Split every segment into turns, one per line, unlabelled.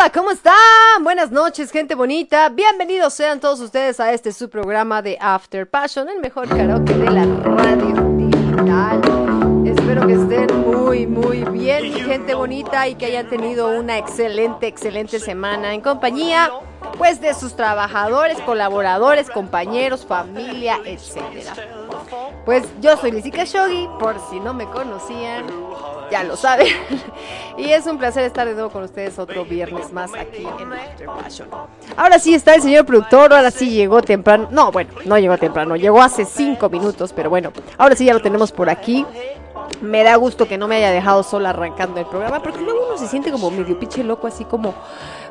Tequila,
¿cómo están? Buenas noches, gente bonita. Bienvenidos sean todos ustedes a este su programa de After Passion, el mejor karaoke de la radio digital. Espero que estén muy, muy bien, gente bonita, y que hayan tenido una excelente, excelente semana en compañía, pues, de sus trabajadores, colaboradores, compañeros, familia, etcétera. Pues yo soy Lisica Shogi, por si no me conocían, ya lo saben. Y es un placer estar de nuevo con ustedes otro viernes más aquí en After Passion. Ahora sí está el señor productor, ahora sí llegó temprano. No, bueno, no llegó temprano, llegó hace cinco minutos, pero bueno, ahora sí ya lo tenemos por aquí. Me da gusto que no me haya dejado sola arrancando el programa, porque luego uno se siente como medio pinche loco, así como,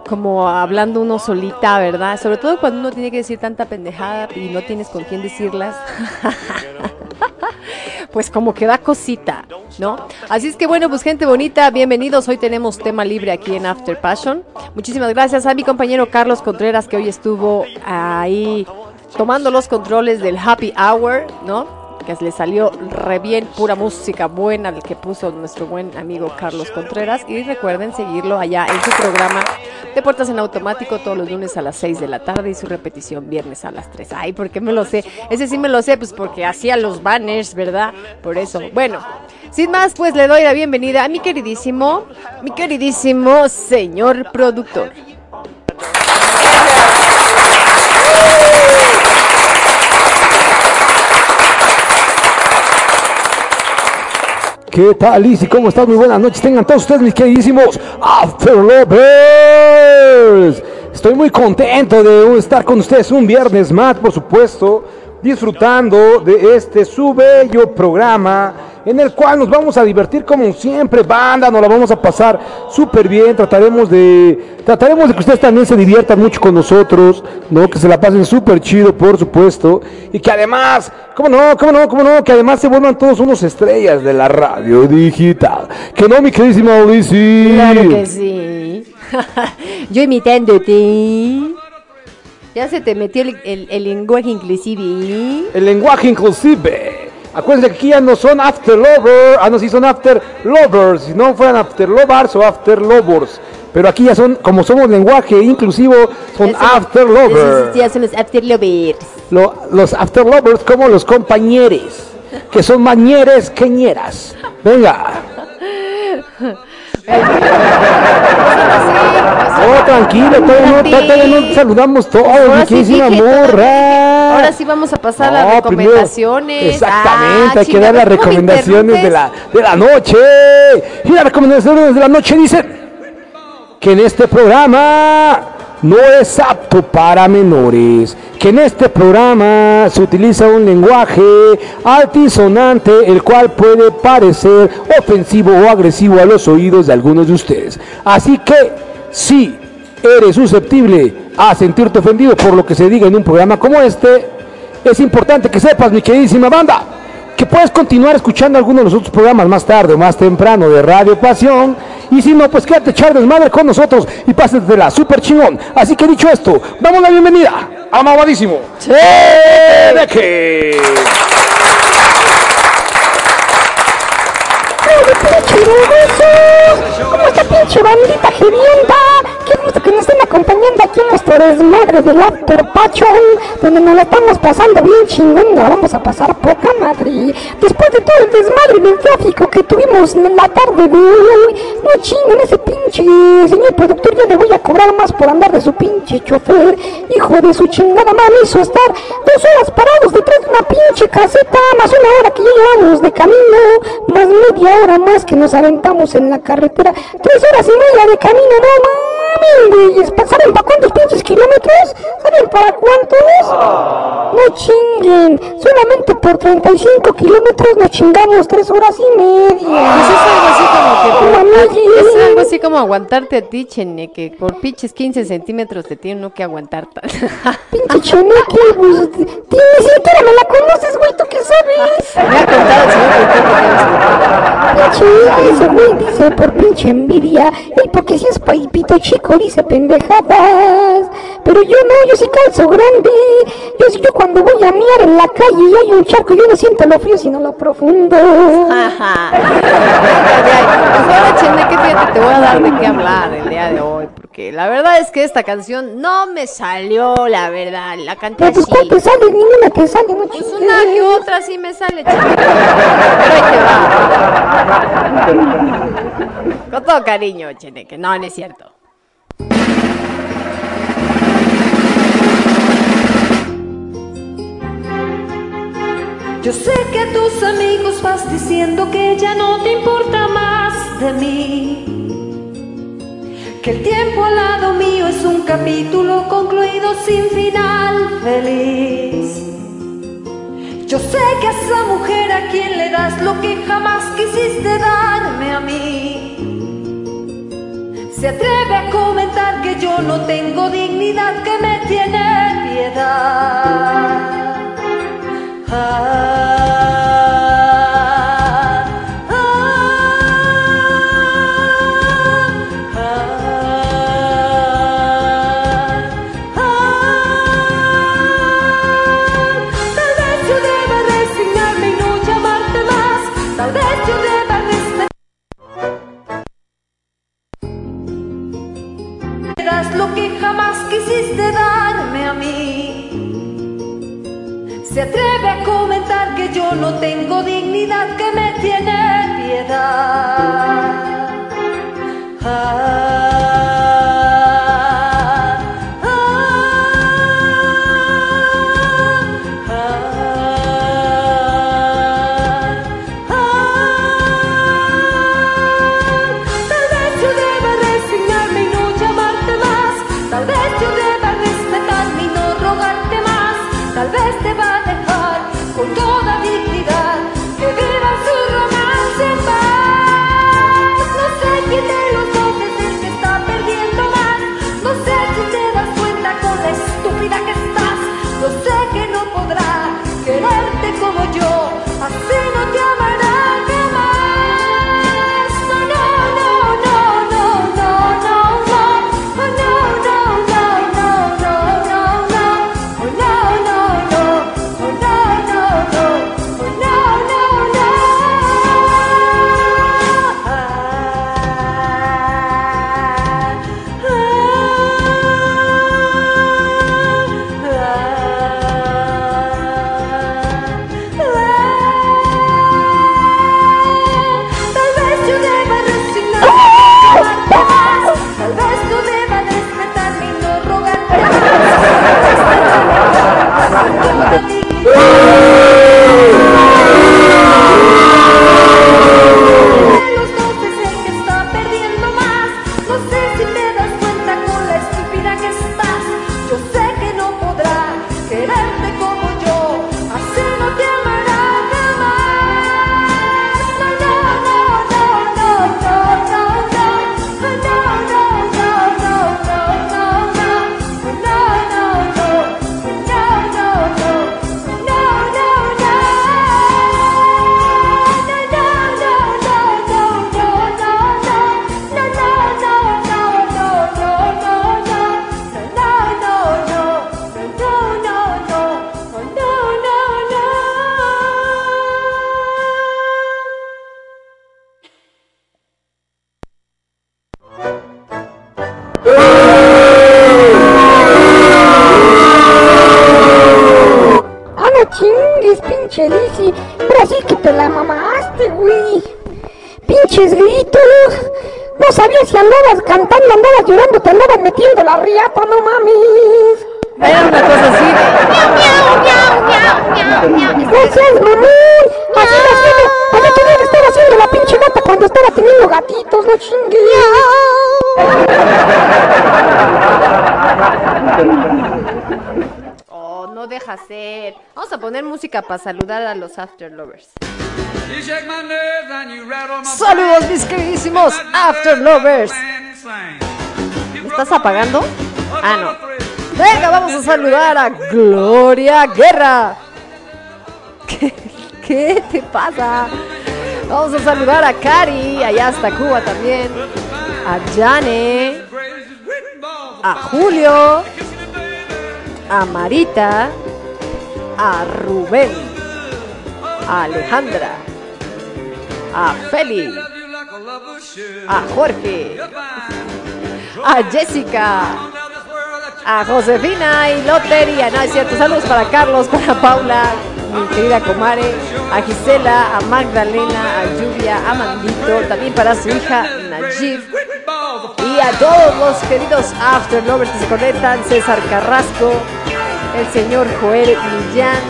como hablando uno solita, ¿verdad? Sobre todo cuando uno tiene que decir tanta pendejada y no tienes con quién decirlas. pues como que da cosita, ¿no? Así es que bueno, pues gente bonita, bienvenidos. Hoy tenemos tema libre aquí en After Passion. Muchísimas gracias a mi compañero Carlos Contreras que hoy estuvo ahí tomando los controles del Happy Hour, ¿no? Le salió re bien, pura música buena, que puso nuestro buen amigo Carlos Contreras. Y recuerden seguirlo allá en su programa de Puertas en Automático todos los lunes a las 6 de la tarde y su repetición viernes a las 3. Ay, ¿por qué me lo sé? Ese sí me lo sé, pues porque hacía los banners, ¿verdad? Por eso. Bueno, sin más, pues le doy la bienvenida a mi queridísimo, mi queridísimo señor productor.
¿Qué tal, Lizzy? ¿Cómo estás? Muy buenas noches. Tengan todos ustedes, mis queridísimos After Lovers. Estoy muy contento de estar con ustedes un viernes más, por supuesto, disfrutando de este su bello programa en el cual nos vamos a divertir como siempre, banda, nos la vamos a pasar súper bien, trataremos de trataremos de que ustedes también se diviertan mucho con nosotros, ¿no? Que se la pasen súper chido, por supuesto, y que además, ¿cómo no? ¿Cómo no? ¿Cómo no? Que además se vuelvan todos unos estrellas de la radio digital. Que no, mi queridísima Ulises.
Claro que sí. Yo imitándote. Ya se te metió el, el- el lenguaje inclusive.
El lenguaje inclusive. Acuérdense que aquí ya no son after lovers, ah no, sí son after lovers, si no fueran after lovers o after lovers. Pero aquí ya son, como somos lenguaje inclusivo, son
Eso-
after lovers.
Ya son los after lovers.
Lo- los after lovers como los compañeros, que son mañeres que ñeras. Venga. Oh, tranquilo, todavía no, todavía no saludamos todos, mi
Ahora sí. Ahora sí vamos a pasar a las
primero-
recomendaciones.
exactamente,
Ah,
hay que dar las
chingada, ¿cómo me
recomendaciones de la, de la noche. Y las recomendaciones de la noche dicen que en este programa no es apto para menores, que en este programa se utiliza un lenguaje altisonante, el cual puede parecer ofensivo o agresivo a los oídos de algunos de ustedes. Así que, si eres susceptible a sentirte ofendido por lo que se diga en un programa como este, es importante que sepas, mi queridísima banda, que puedes continuar escuchando algunos de los otros programas más tarde o más temprano de Radio Pasión. Y si no, pues quédate echar desmadre con nosotros y pásate la super chingón. Así que dicho esto, damos la bienvenida a mamadísimo. de que.
¿Cómo está pinche bandita? Que nos estén acompañando aquí en nuestro desmadre del After Pachón, donde nos la estamos pasando bien chingón, la vamos a pasar poca madre. Después de todo el desmadre del tráfico que tuvimos en la tarde de hoy, no chinguen ese pinche señor productor, yo le voy a cobrar más por andar de su pinche chofer, hijo de su chingada madre, hizo estar dos horas parados detrás de una pinche caseta, más una hora que ya llevamos de camino, más media hora más que nos aventamos en la carretera, tres horas y media de camino, no mames, güeyes, ¿saben para cuántos pinches kilómetros? ¿Saben para cuántos? No chinguen, solamente por 35 kilómetros nos chingamos tres horas y media.
Pues es algo así Es algo así como aguantarte a ti, Chene, que por pinches 15 centímetros te tiene uno que aguantar.
Pinche Cheneque, pues, ni siquiera me la conoces, güey, ¿tú qué sabes?
Me ha contado el señor que
Pinche, ese güey dice por pinche envidia, y porque si es paipito chico dice pendejadas. Pero yo no, yo sí calzo grande. Yo, yo cuando voy a miar en la calle y hay un charco, yo no siento lo frío sino lo profundo.
Ajá. Pues ahora, que fíjate, te voy a dar de qué hablar el día de hoy, porque la verdad es que esta canción no me salió, la verdad, la canté
pues
así.
¿cuál te sale? Ninguna te sale, no
Pues una que otra sí me sale. Pero ahí te va. Con todo cariño, Chene, que no, no es cierto.
Yo sé que a tus amigos vas diciendo que ya no te importa más de mí. Que el tiempo al lado mío es un capítulo concluido sin final feliz. Yo sé que a esa mujer a quien le das lo que jamás quisiste darme a mí. Se atreve a comentar que yo no tengo dignidad, que me tiene piedad. Ah, que yo no tengo dignidad, que me tiene piedad. Ah,
música para saludar a los After Lovers. Saludos mis queridísimos After Lovers. ¿Me estás apagando? Ah, no. Venga, vamos a saludar a Gloria Guerra. ¿Qué, qué te pasa? Vamos a saludar a Cari, allá hasta Cuba también. A Jane. A Julio. A Marita. A Rubén. A Alejandra. A Feli. A Jorge. A Jessica. A Josefina y Lotería. No, es cierto. Saludos para Carlos, para Paula, mi querida Comare, a Gisela, a Magdalena, a Lluvia, a Mandito, también para su hija Najib. Y a todos los queridos After Lovers que se conectan, César Carrasco, el señor Joel Millán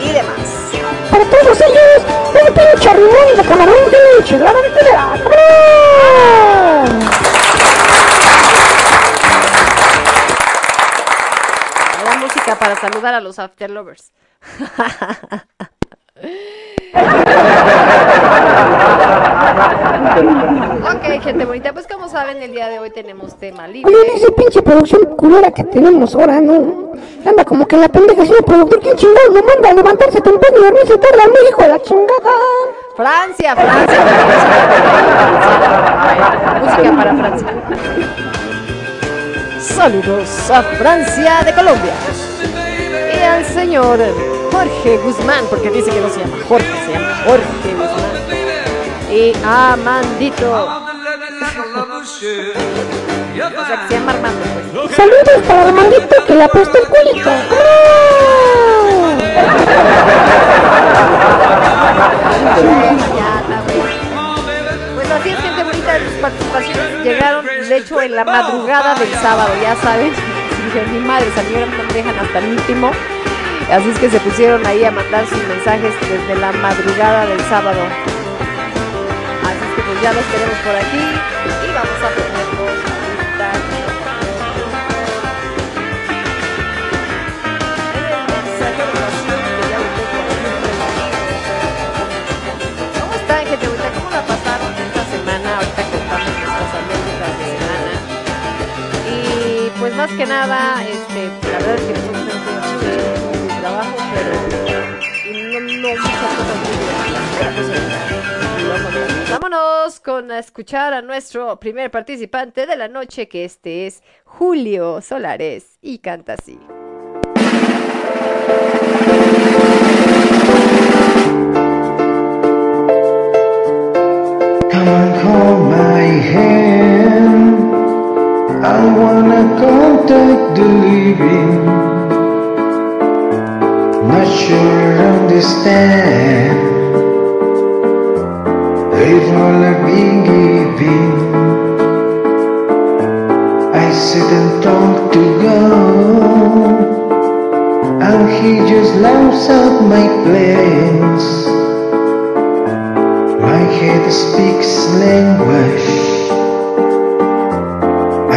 y demás.
Para todos ellos, un pinche rimón de camarón pinche, la mentira.
La música para saludar a los After Lovers. ok, gente bonita, pues como saben, el día de hoy tenemos tema libre.
Oye, esa pinche producción culera que tenemos ahora, ¿no? Como que la pendeja señor productor, ¿quién chingado lo manda a levantarse temprano y dormirse tarde a mi hijo de la chingada?
Francia, Francia. Música para Francia. Saludos a Francia de Colombia. Y al señor Jorge Guzmán, porque dice que no se llama Jorge, se llama Jorge Guzmán. Y a Mandito. O sea, que se llama Armando, pues.
Saludos para Armandito que le apostó el culito.
Pues así es, gente bonita, sus participaciones llegaron, de hecho, en la madrugada del sábado, ya saben. Dije, mi madre, salieron, no me dejan hasta el último. Así es que se pusieron ahí a mandar sus mensajes desde la madrugada del sábado. Así es que pues ya los tenemos por aquí y vamos a más que nada, este, la verdad es que hemos tenido mucho trabajo, pero no, no muchas pues. Vámonos con a escuchar a nuestro primer participante de la noche, que este es Julio Solares y canta así.
Come and hold my hand. I wanna contact the living. Not sure I understand. If all I've been giving, I sit and talk to God, and He just laughs at my plans. My head speaks language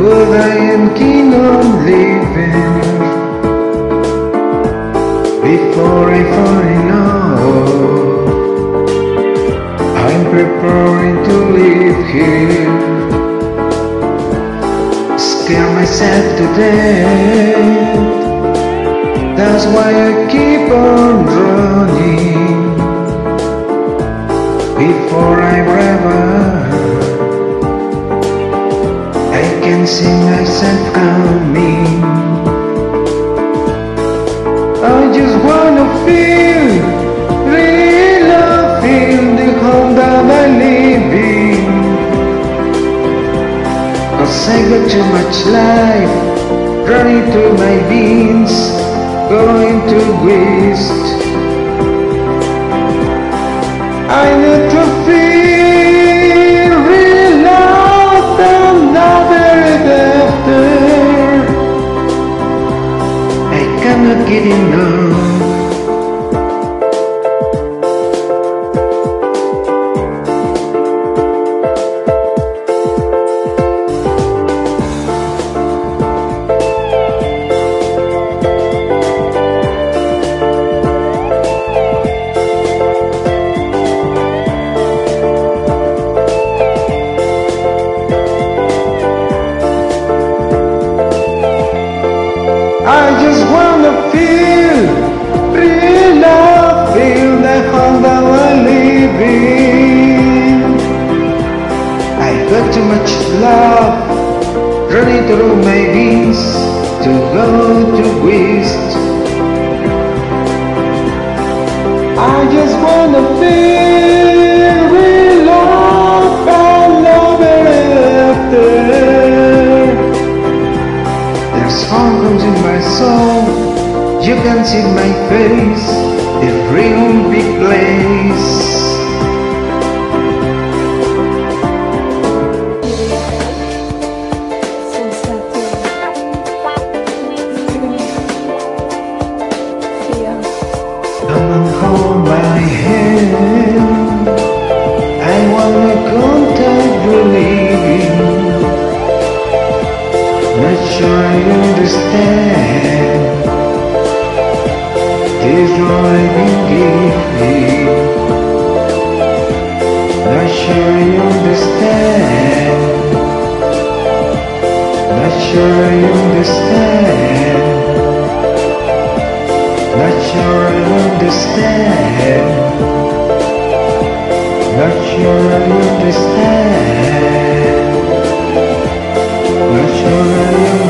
but I am keen on living. Before I in love, I'm preparing to live here. Scare myself to death. That's why I keep on running before I ever Can see myself coming I just wanna feel real feel the home that I live in Cause I got too much life running through my veins going to waste. I need to getting up. I understand. This driving giving Not sure I understand. Not sure I understand. Not sure I understand. Not sure I understand. Not sure I understand.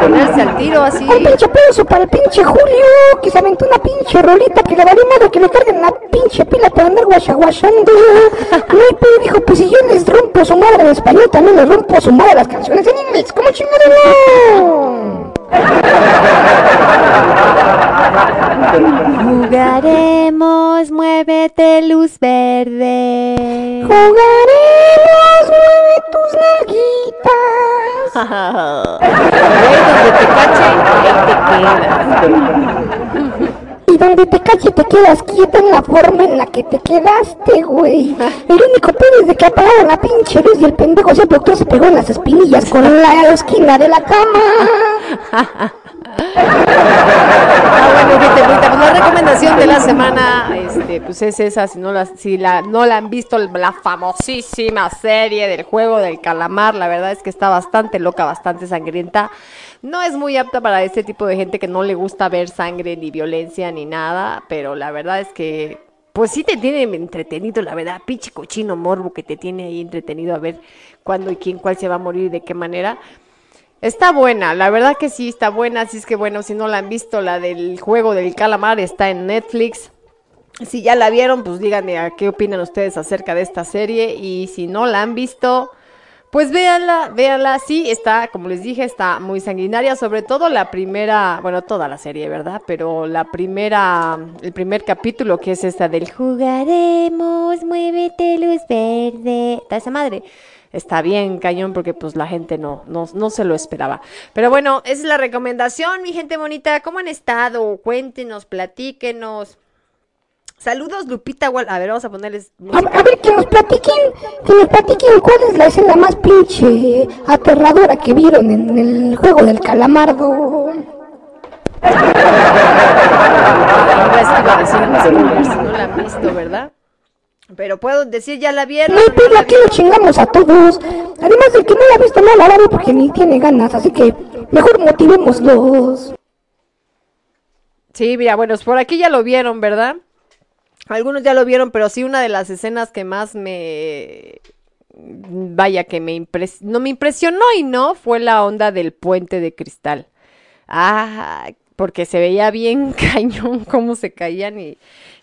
Ponerse al tiro así.
Un pinche peso para el pinche Julio, que se aventó una pinche rolita que le valió madre que le carguen la pinche pila para andar guachaguachando. Pedo, dijo, pues si yo les rompo su madre en español, también les rompo su madre las canciones en inglés. ¿Cómo chingada no?
Te cachen, ahí te quedas.
Y donde te cache te quedas quieta en la forma en la que te quedaste, güey. El único pedo es de que apagaron la pinche luz y el pendejo ese doctor se pegó en las espinillas con la esquina de la cama.
Ah, bueno, bonita, pues la recomendación de la semana, pues es esa, si no la, si la, no la han visto, la famosísima serie del juego del calamar, la verdad es que está bastante loca, bastante sangrienta. No es muy apta para este tipo de gente que no le gusta ver sangre, ni violencia, ni nada, pero la verdad es que, pues sí te tiene entretenido, la verdad, pinche cochino morbo que te tiene ahí entretenido a ver cuándo y quién, cuál se va a morir y de qué manera. Está buena, la verdad que sí está buena, así es que bueno, si no la han visto, la del juego del calamar está en Netflix. Si ya la vieron, pues díganme a qué opinan ustedes acerca de esta serie y si no la han visto, pues véanla, véanla, sí, está, como les dije, está muy sanguinaria, sobre todo la primera, bueno, toda la serie, ¿verdad? Pero la primera, el primer capítulo que es esta del jugaremos, muévete luz verde, está esa madre. Está bien, cañón, porque pues la gente no, no, no se lo esperaba. Pero bueno, esa es la recomendación, mi gente bonita. ¿Cómo han estado? Cuéntenos, platíquenos. Saludos, Lupita. Wal- A ver, vamos a ponerles
A, ver, que nos platiquen, que nos platiquen cuál es la escena más pinche aterradora que vieron en el juego del calamardo.
Ahora es que iba a decir un spoiler, si no la han visto, ¿verdad? Pero puedo decir, ya la vieron.
No hay
o no
pedo,
la
aquí lo chingamos a todos. Además, el que no la ha visto no la va porque ni tiene ganas, así que mejor motivémoslos.
Sí, mira, bueno, por aquí ya lo vieron, ¿verdad? Algunos ya lo vieron, pero sí una de las escenas que más me vaya que me impres no me impresionó y no fue la onda del puente de cristal. Ah, porque se veía bien cañón cómo se caían y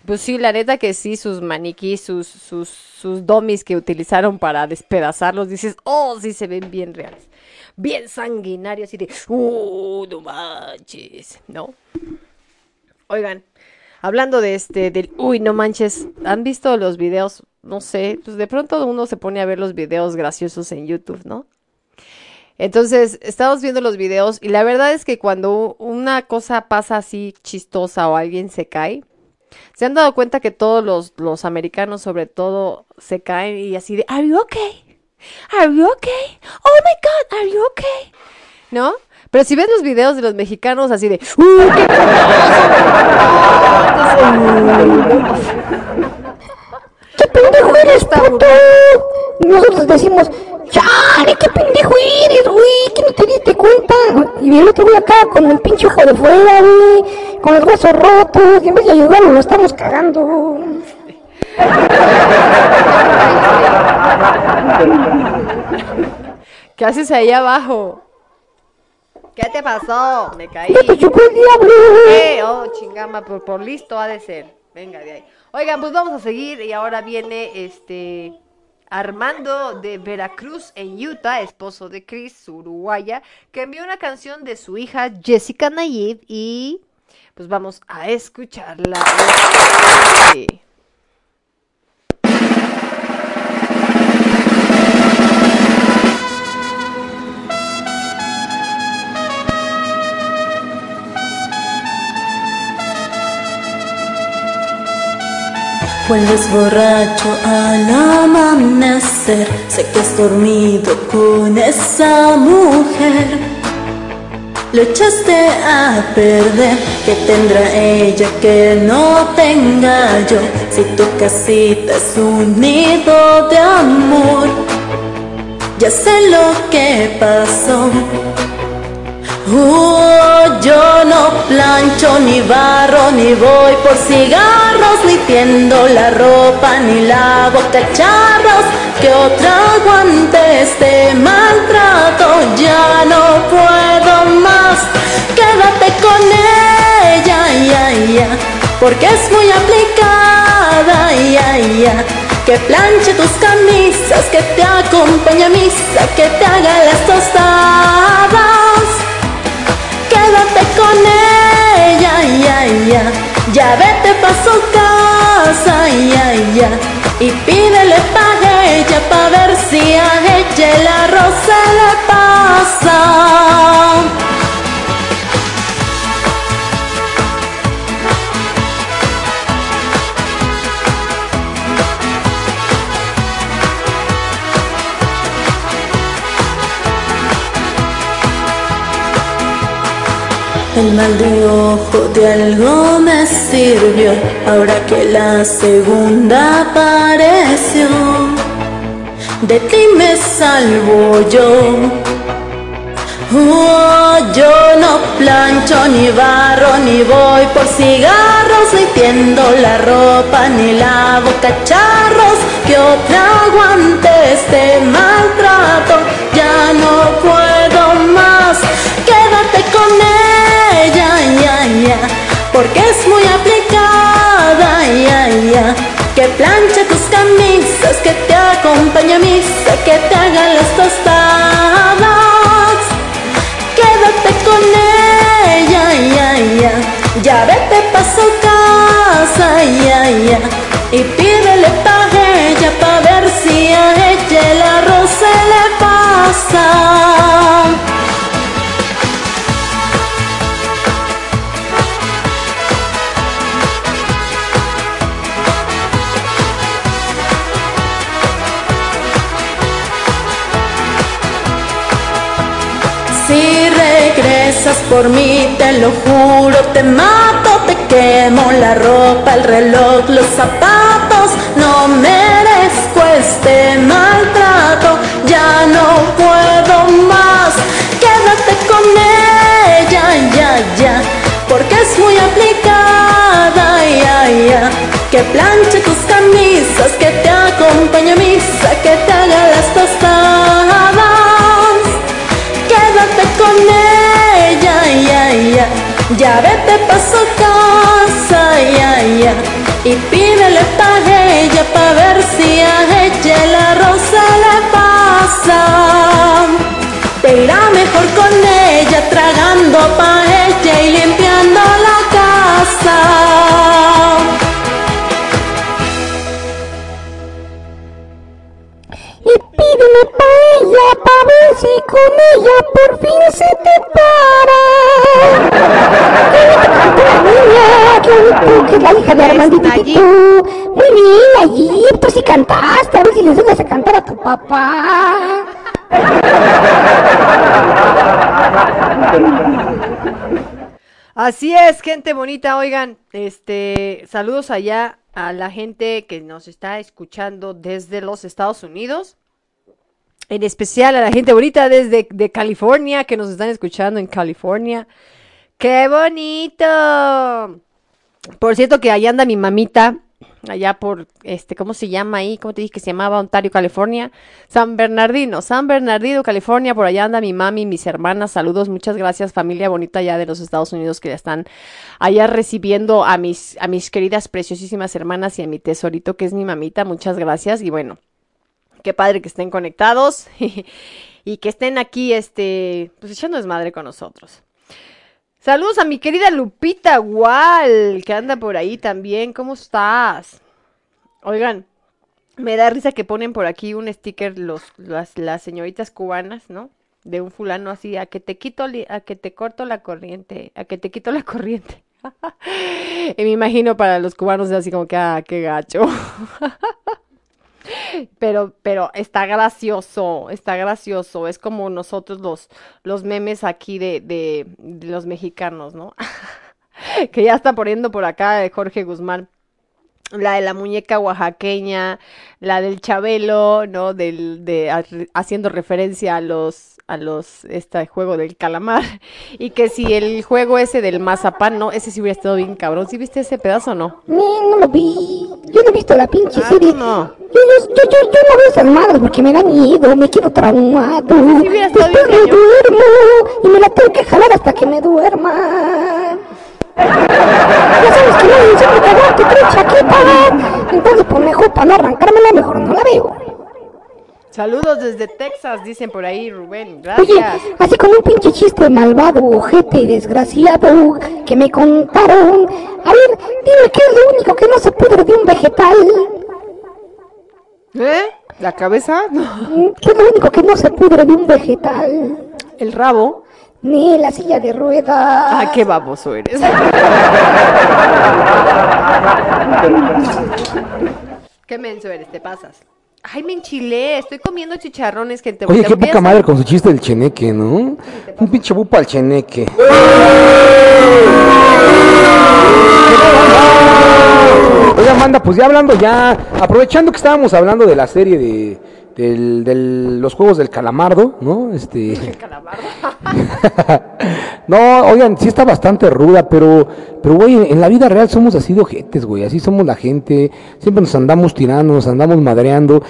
pues sí, la neta que sí, sus maniquís, sus, sus, sus dummies que utilizaron para despedazarlos, dices, oh, sí se ven bien reales. Bien sanguinarios y de, uh, no manches, ¿no? Oigan, hablando de este, del, uy, no manches, ¿han visto los videos? No sé, pues de pronto uno se pone a ver los videos graciosos en YouTube, ¿no? Entonces, estamos viendo los videos y la verdad es que cuando una cosa pasa así chistosa o alguien se cae, se han dado cuenta que todos los, los americanos sobre todo se caen y así de, ¿Are you okay? ¿Are you okay? Oh my God, ¿Are you okay? ¿No? Pero si ves los videos de los mexicanos así de, ¡Uh, qué
¡Qué pendejo eres, puto! Nosotros decimos, ¡chale, qué pendejo eres, güey! Que no te diste cuenta. Y el otro güey acá con el pinche ojo de fuera, güey. Con los huesos rotos. Y en vez de ayudarlo, lo estamos cagando.
¿Qué haces ahí abajo? ¿Qué te pasó? Me caí.
¡Ya te chupó el diablo!
¿Qué? Oh, chingama, por, por listo ha de ser. Venga de ahí. Oigan, pues vamos a seguir y ahora viene este Armando de Veracruz en Utah, esposo de Chris, uruguaya, que envió una canción de su hija Jessica Nayib y pues vamos a escucharla.
Vuelves borracho al amanecer, sé que has dormido con esa mujer. Lo echaste a perder, que tendrá ella que no tenga yo, si tu casita es un nido de amor. Ya sé lo que pasó. Yo no plancho ni barro ni voy por cigarros ni tiendo la ropa ni lavo cacharros que otra aguante este maltrato ya no puedo más. Quédate con ella ya ya porque es muy aplicada ya ya. Que planche tus camisas que te acompañe a misa que te haga las tostadas quédate con ella, ya, ya, ya vete pa' su casa, ya, ya, y pídele pa' ella pa' ver si a ella el arroz se le pasa. El mal de ojo de algo me sirvió, ahora que la segunda apareció. De ti me salvo yo. Oh, yo no plancho ni barro ni voy por cigarros ni tiendo la ropa ni lavo cacharros que otra aguante este maltrato ya no puedo más quédate con ya porque es muy aplicada ya ya. Que planche tus camisas que te acompañe a misa que te haga las tostadas. Quédate con ella, ya, ya, ya vete pa' su casa, ya, ya, y pídele pa' ella pa' ver si a ella el por mí, te lo juro, te mato, te quemo la ropa, el reloj, los zapatos, no merezco este maltrato, ya no puedo más, quédate con ella, ya, ya, porque es muy aplicada, ya, ya, que planche tus camisas, que te acompañe a misa, que te haga las tostadas, quédate con ella. Ya vete pa' su casa, ya, ya, y pídele pa' ella pa' ver si a ella la rosa le pasa. Te irá mejor con ella, tragando pa' ella y limpiando la casa.
Pídeme paella pa' ver si con ella por fin se te para. ¡Qué bonito canta la niña! ¡Qué bonito! Que es la hija de. Titú. Muy bien, Nayib, tú sí cantaste. A ver si le enseñas a cantar a tu papá.
Así es, gente bonita. Oigan, este, saludos allá a la gente que nos está escuchando desde los Estados Unidos. En especial a la gente bonita desde de California, que nos están escuchando en California. ¡Qué bonito! Por cierto que allá anda mi mamita, allá por, este, ¿cómo se llama ahí? ¿Cómo te dije que se llamaba? Ontario, California. San Bernardino, San Bernardino, California. Por allá anda mi mami, mis hermanas. Saludos, muchas gracias, familia bonita allá de los Estados Unidos que ya están allá recibiendo a mis, a mis queridas, preciosísimas hermanas y a mi tesorito que es mi mamita. Muchas gracias y bueno, qué padre que estén conectados y que estén aquí, este, pues echando desmadre con nosotros. Saludos a mi querida Lupita Wall, que anda por ahí también. ¿Cómo estás? Oigan, me da risa que ponen por aquí un sticker los, las, señoritas cubanas, ¿no? De un fulano así, a que te quito, a que te corto la corriente, a que te quito la corriente. y me imagino para los cubanos así como que, ah, qué gacho. Pero, pero está gracioso, está gracioso. Es como nosotros los, los memes aquí de, de, de los mexicanos, ¿no? Que ya está poniendo por acá Jorge Guzmán. La de la muñeca oaxaqueña, la del Chabelo, ¿no? Del, de, ha- haciendo referencia a los, a los, este juego del calamar. Y que si el juego ese del mazapán, ¿no? Ese sí hubiera estado bien cabrón. ¿Sí viste ese pedazo o no?
No, no lo vi. Yo no he visto la pinche
Ah,
serie.
no.
Yo, yo, yo, yo, yo no veo esas madres porque me da miedo, me quedo traumado.
Sí hubiera estado
Después
bien
me
cañón.
duermo y me la tengo que jalar hasta que me duerma. Ya sabes que no me trae chaqueta. Entonces, pues mejor para no arrancármela, mejor no la veo.
Saludos desde Texas, dicen por ahí, Rubén.
Oye,
Gracias.
así como un pinche chiste malvado, ojete y desgraciado que me contaron. A ver, dime qué es lo único que no se pudre de un vegetal.
¿Eh? ¿La cabeza? No.
¿Qué es lo único que no se pudre de un vegetal?
¿El rabo?
Ni la silla de ruedas.
Ah, qué baboso eres. qué menso eres, te pasas. Ay, me enchilé, estoy comiendo chicharrones, gente.
Oye, qué poca madre con su chiste del cheneque, ¿no? Un pinche bupa al cheneque. Oiga, manda, pues ya hablando ya, aprovechando que estábamos hablando de la serie de, del, del- los juegos del calamardo, ¿no? Este. no, oigan, sí está bastante ruda, pero, pero güey, en la vida real somos así de ojetes, güey, así somos la gente, siempre nos andamos tirando, nos andamos madreando,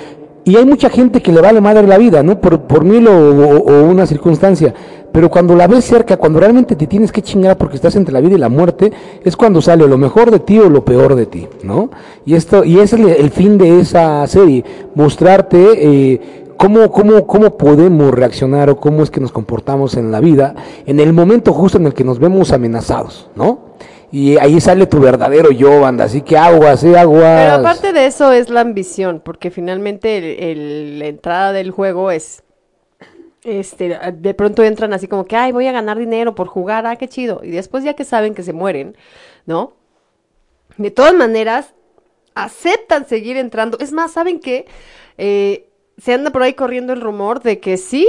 y hay mucha gente que le vale madre la vida, ¿no? Por, por mil o, una circunstancia, pero cuando la ves cerca, cuando realmente te tienes que chingar porque estás entre la vida y la muerte, es cuando sale lo mejor de ti o lo peor de ti, ¿no? Y esto, y ese es el, el fin de esa serie, mostrarte, eh, cómo, cómo, cómo podemos reaccionar o cómo es que nos comportamos en la vida en el momento justo en el que nos vemos amenazados, ¿no? Y ahí sale tu verdadero yo, banda. Así que aguas, eh, aguas.
Pero aparte de eso es la ambición, porque finalmente el- la entrada del juego es, este, de pronto entran así como que, ay, voy a ganar dinero por jugar, ah, qué chido. Y después ya que saben que se mueren, ¿no? De todas maneras, aceptan seguir entrando. Es más, ¿saben qué? Eh, se anda por ahí corriendo el rumor de que sí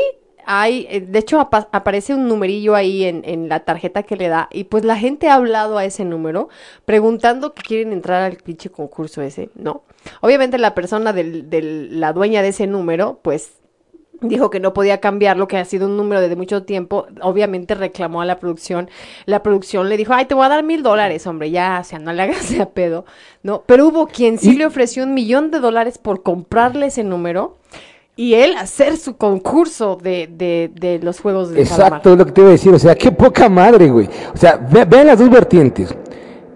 hay, eh, de hecho apa- aparece un numerillo ahí en, en la tarjeta que le da y pues la gente ha hablado a ese número preguntando que quieren entrar al pinche concurso ese, ¿no? Obviamente la persona del, del- la dueña de ese número, pues dijo que no podía cambiarlo, que ha sido un número desde mucho tiempo. Obviamente reclamó a la producción. La producción le dijo, ay, te voy a dar mil dólares, hombre, ya, o sea, no le hagas de a pedo, ¿no? Pero hubo quien sí le ofreció un millón de dólares por comprarle ese número y él hacer su concurso de, de, de los juegos de
Exacto, es lo que te iba a decir. O sea, qué poca madre, güey. O sea, ve- vean las dos vertientes.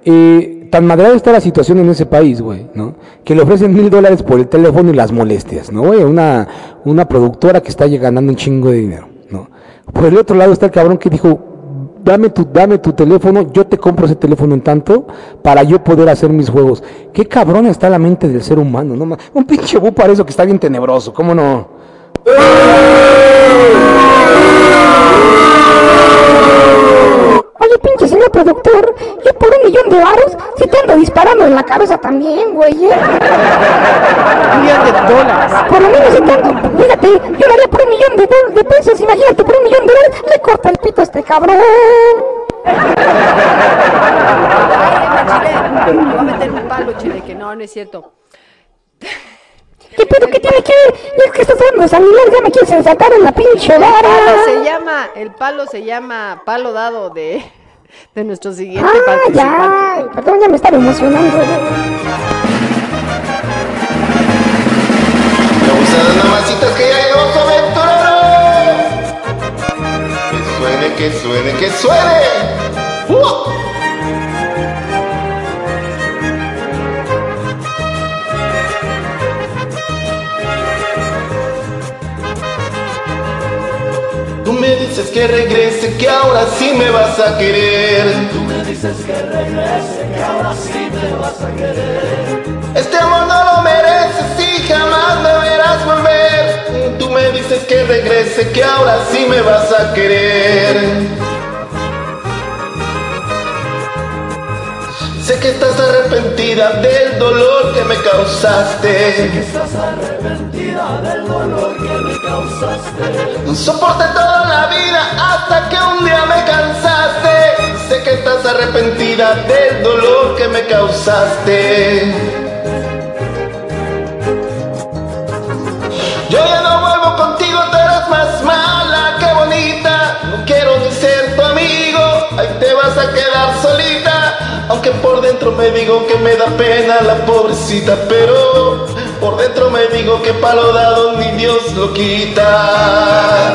Eh, tan madreada está la situación en ese país, güey, ¿no? Que le ofrecen mil dólares por el teléfono y las molestias, ¿no? Güey, una, una productora que está ganando un chingo de dinero, ¿no? Por el otro lado está el cabrón que dijo, dame tu, dame tu teléfono, yo te compro ese teléfono en tanto para yo poder hacer mis juegos. Qué cabrón está la mente del ser humano, ¿no? Un pinche bu para eso que está bien tenebroso, ¿cómo no?
Oye, productor, yo por un millón de varos, si te ando disparando en la cabeza también, güey, ¿eh?
Un millón de dólares.
Por lo menos si te ando, fíjate, yo daría por un millón de, de pesos, imagínate, por un millón de dólares, le corta el pito a este cabrón.
Ay, Chile, me va a meter un palo, Chile, que no, no es cierto.
¿Qué pedo que tiene que ver? Y es que estás hablando de San Miguel, ya me quieres ensartar en la pinche
Palo
vara.
se llama, el palo se llama palo dado de, de nuestro siguiente
Ah,
participante.
ya, perdón, ya me estaba emocionando.
Abusadas mamacitas que ya llegó su aventurero. Que suene, que suene, que suene. ¡Fua! Me dices que regrese, que ahora sí me vas a querer. Tú me dices que regrese, que ahora sí me vas a querer. Este amor no lo mereces y jamás me verás volver. Tú me dices que regrese, que ahora sí me vas a querer. Sé que estás arrepentida del dolor que me causaste. Sé que estás arrepentida del dolor que me causaste. Soporté toda la vida hasta que un día me cansaste. Sé que estás arrepentida del dolor que me causaste. Yo ya no vuelvo Aunque por dentro me digo que me da pena la pobrecita, pero por dentro me digo que palo dado ni Dios lo quita.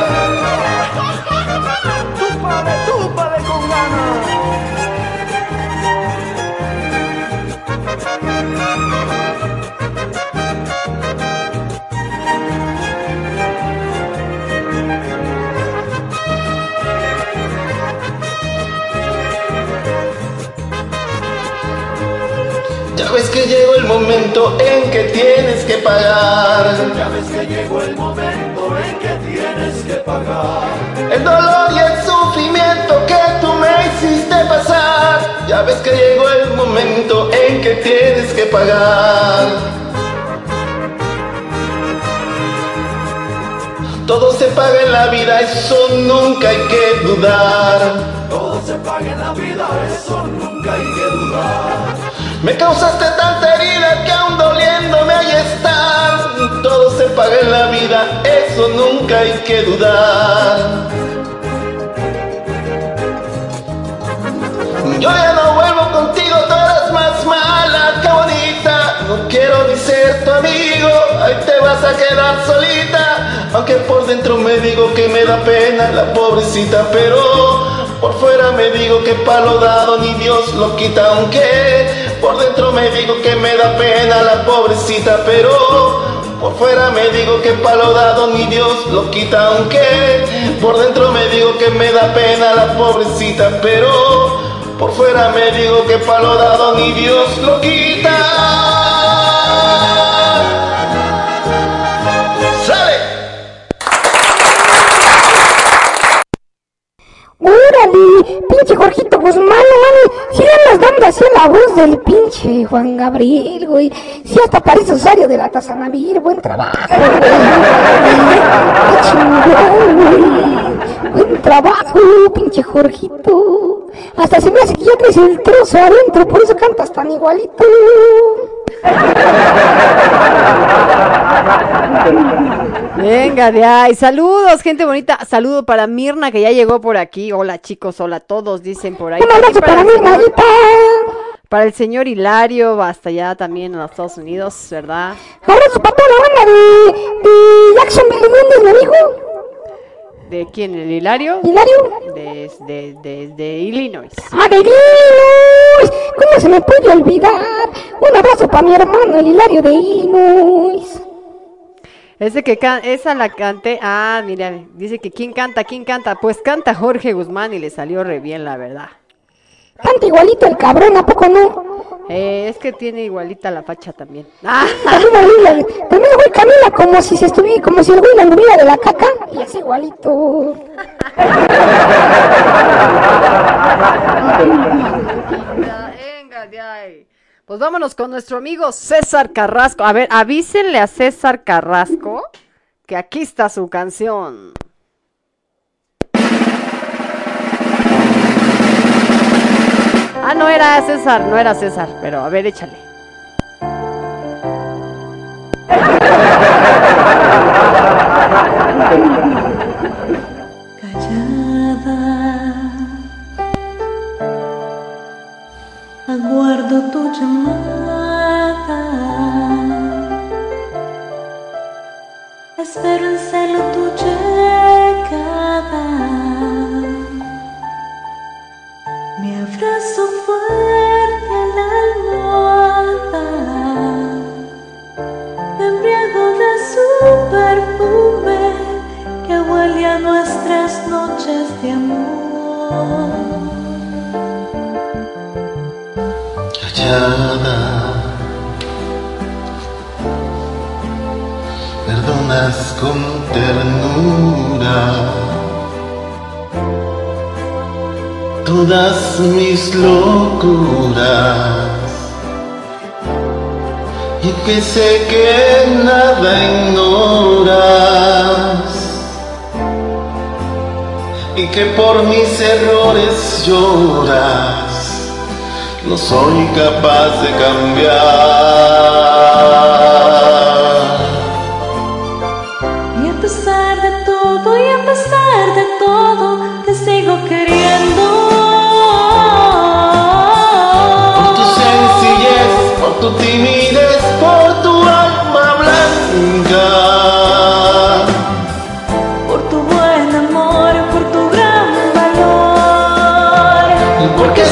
Momento en que tienes que pagar. Ya ves que llegó el momento en que tienes que pagar. El dolor y el sufrimiento que tú me hiciste pasar. Ya ves que llegó el momento en que tienes que pagar. Todo se paga en la vida, eso nunca hay que dudar. Todo se paga en la vida, eso nunca hay que dudar. Me causaste tanta Todo se paga en la vida, eso nunca hay que dudar. Yo ya no vuelvo contigo, tú eres más mala que bonita. No quiero ni ser tu amigo, ahí te vas a quedar solita. Aunque por dentro me digo que me da pena la pobrecita, pero por fuera me digo que palo dado ni Dios lo quita. Aunque por dentro me digo que me da pena la pobrecita, pero por fuera me digo que palo dado ni Dios lo quita, aunque por dentro me digo que me da pena la pobrecita, pero por fuera me digo que palo dado ni Dios lo quita. ¡Sale!
Órale, pinche Jorgito mames, andas dando así la voz del pinche Juan Gabriel, güey. Si hasta parece usuario de la Tazanavir, buen trabajo, güey. Chingón, güey. Buen trabajo, pinche Jorgito. Hasta se me hace que ya traes el trozo adentro, por eso cantas tan igualito.
Venga de ahí. Saludos, gente bonita. Saludo para Mirna que ya llegó por aquí. Hola chicos, hola a todos, dicen por ahí.
Un abrazo para
señor-
Marita.
Para el señor Hilario, hasta allá también en los Estados Unidos, ¿verdad?
Para toda la banda de, de Jacksonville, ¿dónde mi amigo?
¿De quién? ¿El Hilario?
Hilario.
De, de, de, de Illinois.
¡Ah, de Illinois! ¿Cómo se me puede olvidar? Un abrazo para mi hermano, el Hilario de Illinois.
Ese que can esa la canté. Ah, mira, dice que quién canta, quién canta. Pues canta Jorge Guzmán y le salió re bien, la verdad.
Canta igualito el cabrón, ¿a poco no?
Eh, es que tiene igualita la facha también. Ah,
También también el güey camina como si se estuviera, como si el güey la anduviera de la caca. Y es igualito.
venga de ahí. Pues vámonos con nuestro amigo César Carrasco. A ver, avísenle a César Carrasco que aquí está su canción. Ah, no era César, no era César, pero a ver, échale.
Aguardo tu llamada. Espero en celo tu llegada. Me abrazo fuerte a la almohada. Me de su perfume que huele a nuestras noches de amor.
Perdonas con ternura todas mis locuras. Y que sé que nada ignoras y que por mis errores lloras no soy capaz de cambiar.
Y a pesar de todo, y a pesar de todo, te sigo queriendo.
Por tu sencillez, por tu timidez, por tu alma blanca.
Por tu buen amor, por tu gran valor.
Porque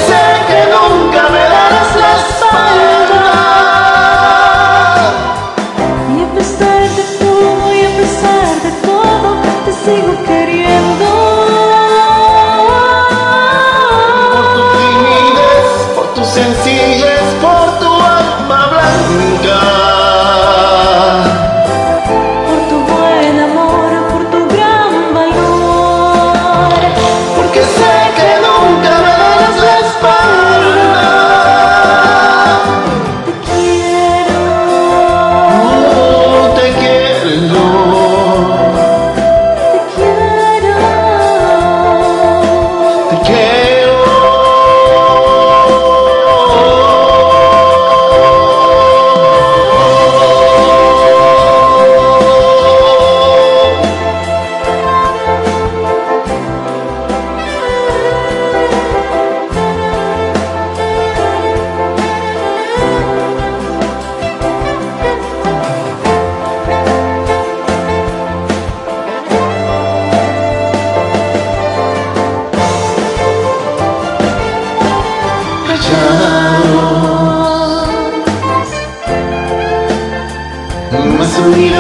callados, más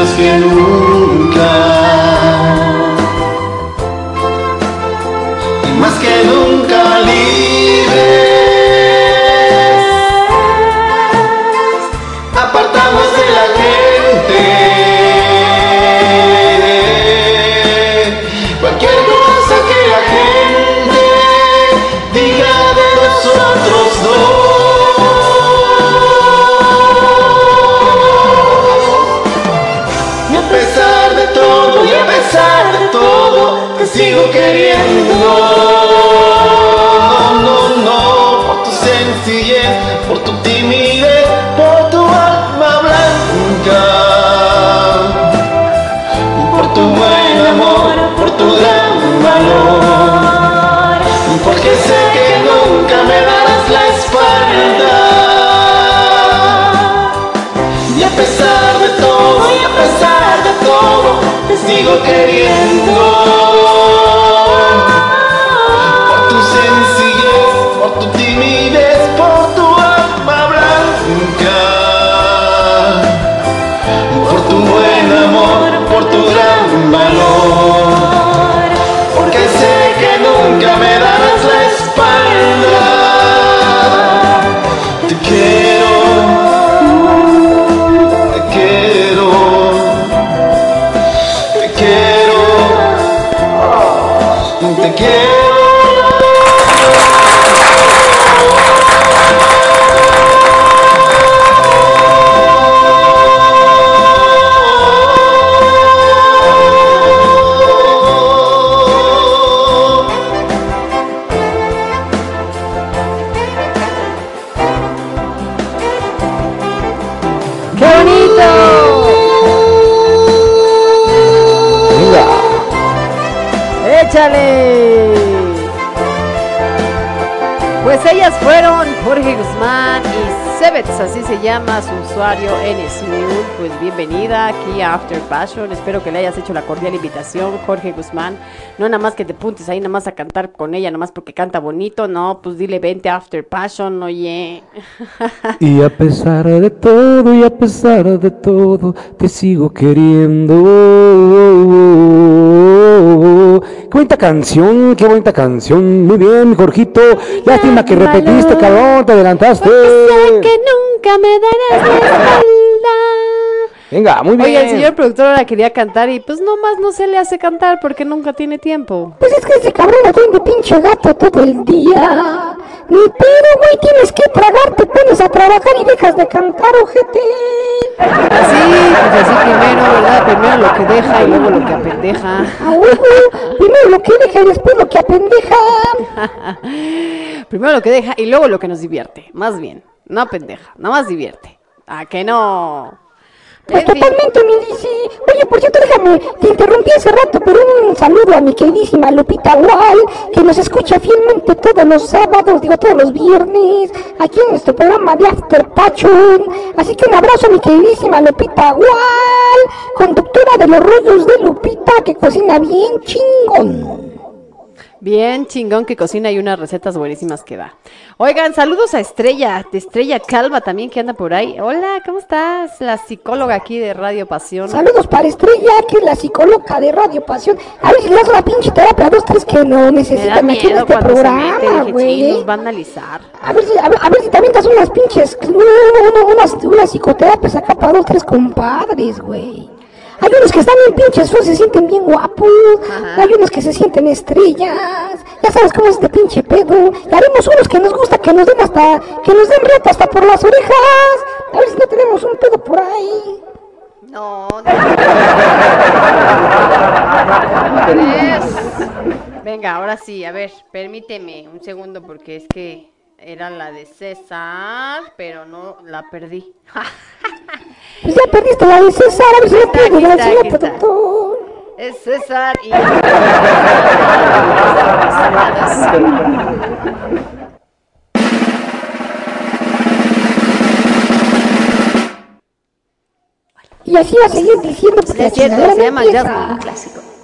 así se llama su usuario en Smule. Pues bienvenida aquí a After Passion. Espero que le hayas hecho la cordial invitación, Jorge Guzmán. No nada más que te puntes ahí nada más a cantar con ella, nada más porque canta bonito. No, pues dile vente a After Passion, oye.
Y a pesar de todo, y a pesar de todo, te sigo queriendo. Qué bonita canción, qué bonita canción. Muy bien, Jorgito. Lástima que repetiste, cabrón, te adelantaste.
Nunca me darás la espalda.
Venga, muy bien.
Oye, el señor productor ahora quería cantar y pues nomás no se le hace cantar porque nunca tiene tiempo.
Pues es que ese cabrón lo tiene de pinche gato todo el día. Ni pedo, güey, tienes que tragar, te pones a trabajar y dejas de cantar, ojete.
Así, pues así primero, ¿verdad? Primero lo que deja y luego lo que apendeja.
Primero lo que deja y después lo que apendeja.
Primero lo que deja y luego lo que nos divierte. Más bien, no pendeja, nada más divierte. ¿A que no?
Pues
En fin.
totalmente, mi Lizzy. Oye, por cierto, déjame, te interrumpí hace rato, pero un saludo a mi queridísima Lupita Wall, que nos escucha fielmente todos los sábados, digo todos los viernes, aquí en nuestro programa de After Passion. Así que un abrazo a mi queridísima Lupita Wall, conductora de los rollos de Lupita, que cocina bien chingón.
Bien chingón que cocina y unas recetas buenísimas que da. Oigan, saludos a Estrella, de Estrella Calva también que anda por ahí. Hola, ¿cómo estás? La psicóloga aquí de Radio Pasión.
Saludos para Estrella, que es la psicóloga de Radio Pasión. A ver si le das la pinche terapia a dos, tres que no necesitan aquí en este programa, güey.
"Chin, nos va a analizar.
A ver, si, a, ver, a ver si también das unas pinches, uno- unas, unas psicoterapias acá para dos, tres compadres, güey. Hay unos que están bien pinches, feos, se sienten bien guapos. Hay unos que se sienten estrellas. Ya sabes cómo es este pinche pedo. Y haremos unos que nos gusta, que nos den hasta, que nos den reto hasta por las orejas. A ver si no tenemos un pedo por ahí.
No, no. Es- Venga, ahora sí, a ver, permíteme un segundo porque es que era la de César, pero no la perdí.
Pues ya perdiste la de César, a ver si señor
aquí está.
productor.
Es César y...
Y así va a seguir diciendo porque la chingadera
se llama Clásico.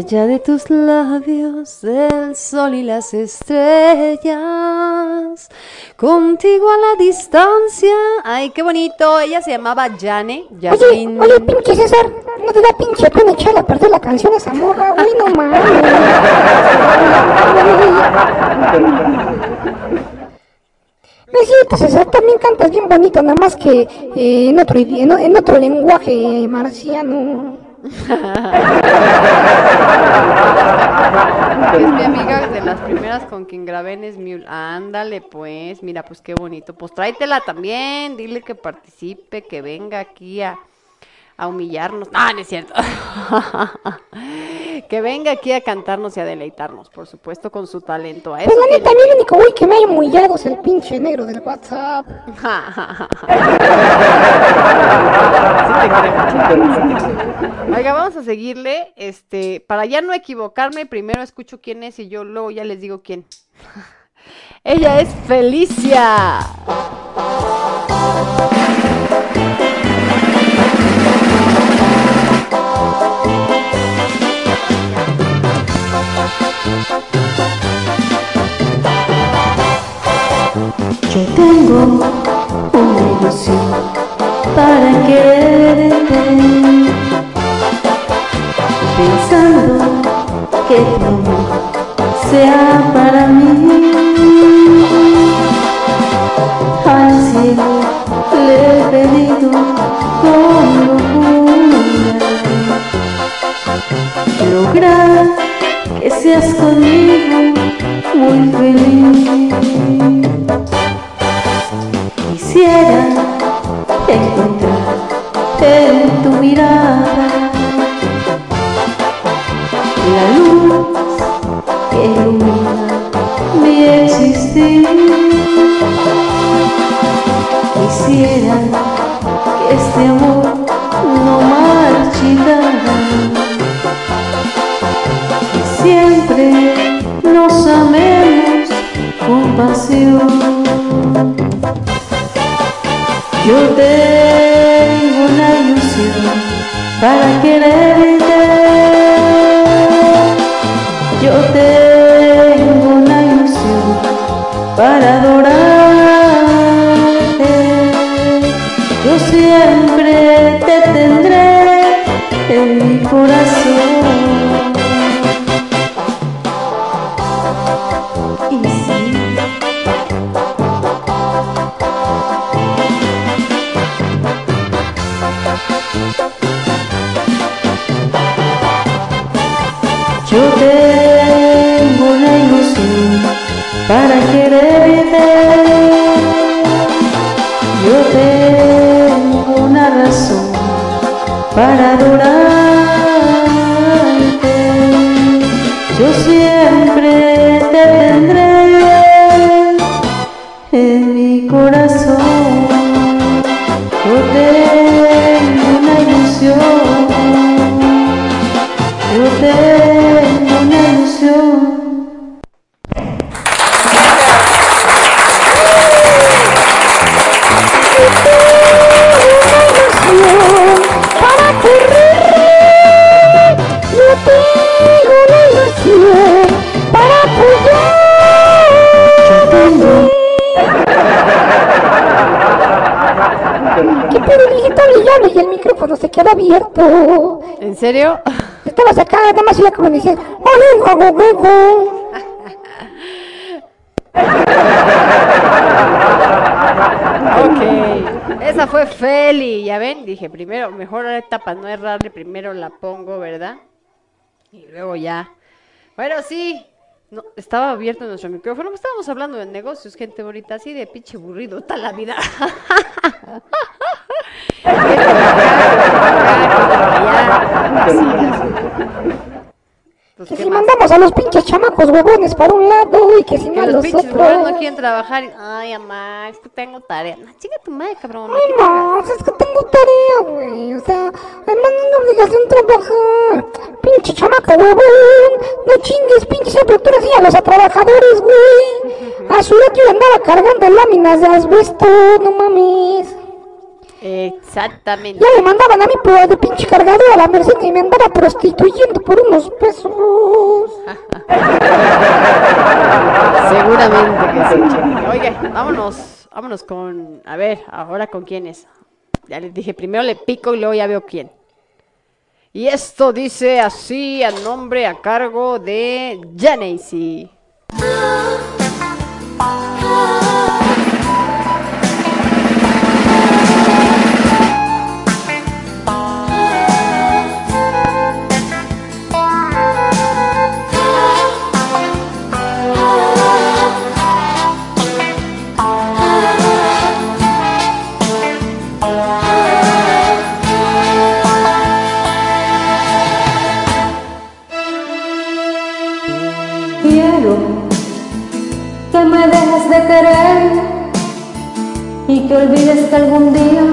Allá de tus labios, del sol y las estrellas, contigo
a la distancia. Ay, qué bonito. Ella se llamaba Jane.
Oye,
Jasmine.
oye, pinche César, no te da pinche pena echar a perder la canción esa morra, güey, no mames. No es cierto, César, también cantas bien bonito, nada más que eh, en, otro, en, en otro lenguaje marciano.
Es mi amiga de las primeras con quien grabé en Smule. Ándale, pues, mira, pues qué bonito. Pues tráetela también, dile que participe, que venga aquí a, a humillarnos. Ah, no es cierto. que venga aquí a cantarnos y a deleitarnos, por supuesto, con su talento. A eso
Pues la neta, a mí el único güey que me ha humillado es el pinche negro del WhatsApp.
Oiga, vamos a seguirle. Este, para ya no equivocarme, primero escucho quién es y yo luego ya les digo quién. Ella es Felicia.
Yo tengo una ilusión para quererte, pensando que tu amor sea para mí. Al cielo le he pedido con locura lograr que seas conmigo muy feliz. Quisiera para
serio? Estaba abierto nuestro micrófono. Estábamos hablando de negocios, gente bonita. Así de pinche burrido está la vida. Pues,
Que
¿qué
si mandamos a los pinches chamacos huevones para un lado y que si no a
los
los
pinches huevones no
otros.
quieren trabajar. y, Ay, mamá, es que tengo tarea. No, chinga tu madre, cabrón.
Ay, no, es que tengo tarea, güey. O sea, además no es una obligación trabajar. Pinche chamaco huevón. No chingues, pinches aperturas y a los trabajadores, güey. A su edad yo andaba cargando láminas de asbesto, no mames.
Exactamente.
Ya me mandaban a mí por de pinche cargador a la merced y me andaba prostituyendo por unos pesos.
Seguramente que sí, Chequi. Oye, vámonos, vámonos con, a ver, ahora con quiénes. Ya les dije, primero le pico y luego ya veo quién. Y esto dice así a nombre, a cargo de Janacy.
Que olvides que algún día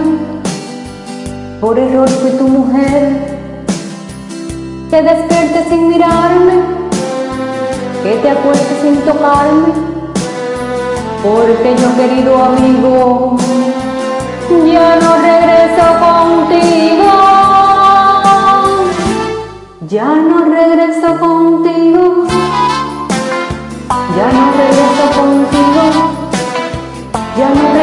por error fui tu mujer. Que despiertes sin mirarme, que te acuestes sin tocarme, porque yo querido amigo ya no regreso contigo. Ya no regreso contigo. Ya no regreso contigo, ya no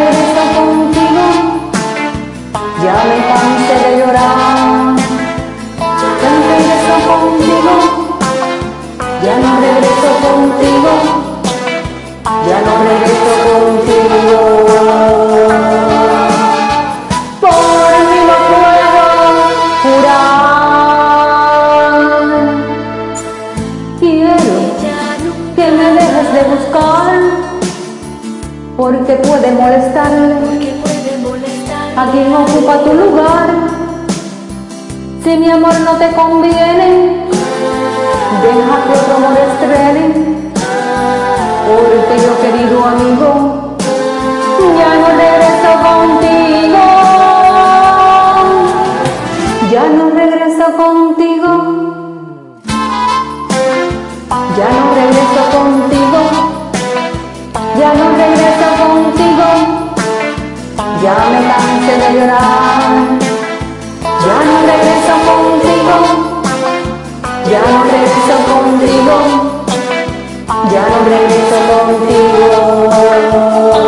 puede molestarle a quien ocupa tu lugar si mi amor no te conviene deja que otro amor estrene. Porque yo querido amigo ya no regreso contigo. Ya no regreso contigo ya me cansé de llorar. Ya no regreso contigo, ya no regreso contigo, ya no regreso contigo.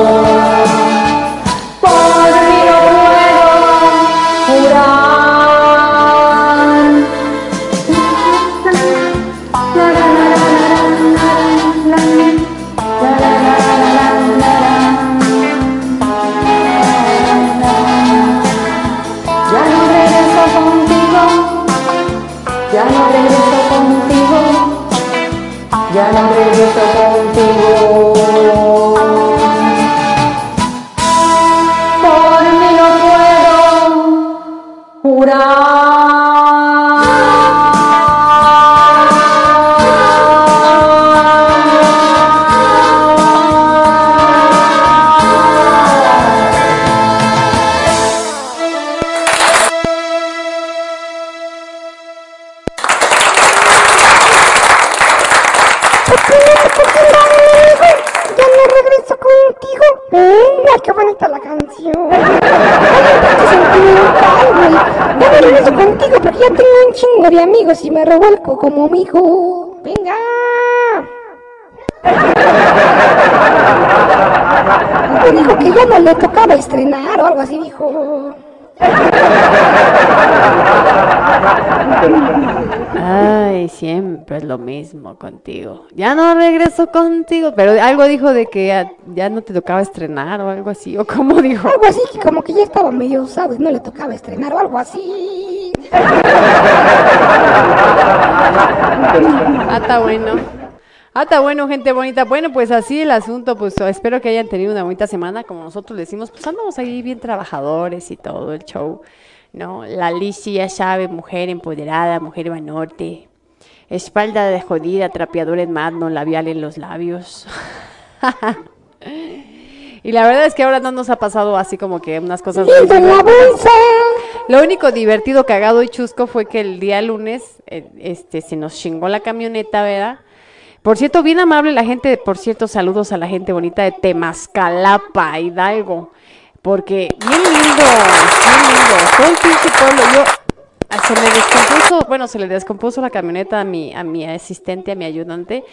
Y me revuelco como amigo. Venga. Me dijo que ya no le tocaba estrenar o algo así, dijo.
Ay, siempre es lo mismo contigo. Ya no regreso contigo, pero algo dijo de que ya, ya no te tocaba estrenar o algo así, o cómo dijo.
Algo así, que como que ya estaba medio usado y no le tocaba estrenar o algo así.
Ah, está bueno. Ah, está bueno, gente bonita. Bueno, pues así el asunto, pues espero que hayan tenido una bonita semana, como nosotros decimos, pues andamos ahí bien trabajadores y todo el show, ¿no? La Lizzy ya sabe, mujer empoderada, mujer norte, espalda de jodida, trapeador en mano, labial en los labios. y la verdad es que ahora no nos ha pasado así como que unas cosas... Lo único divertido, cagado y chusco fue que el día lunes eh, este, se nos chingó la camioneta, ¿verdad? Por cierto, bien amable la gente, por cierto, saludos a la gente bonita de Temascalapa, Hidalgo, porque bien lindo, bien lindo, todo el pinche pueblo, yo, ah, se me descompuso, bueno, se le descompuso la camioneta a mi, a mi asistente, a mi ayudante,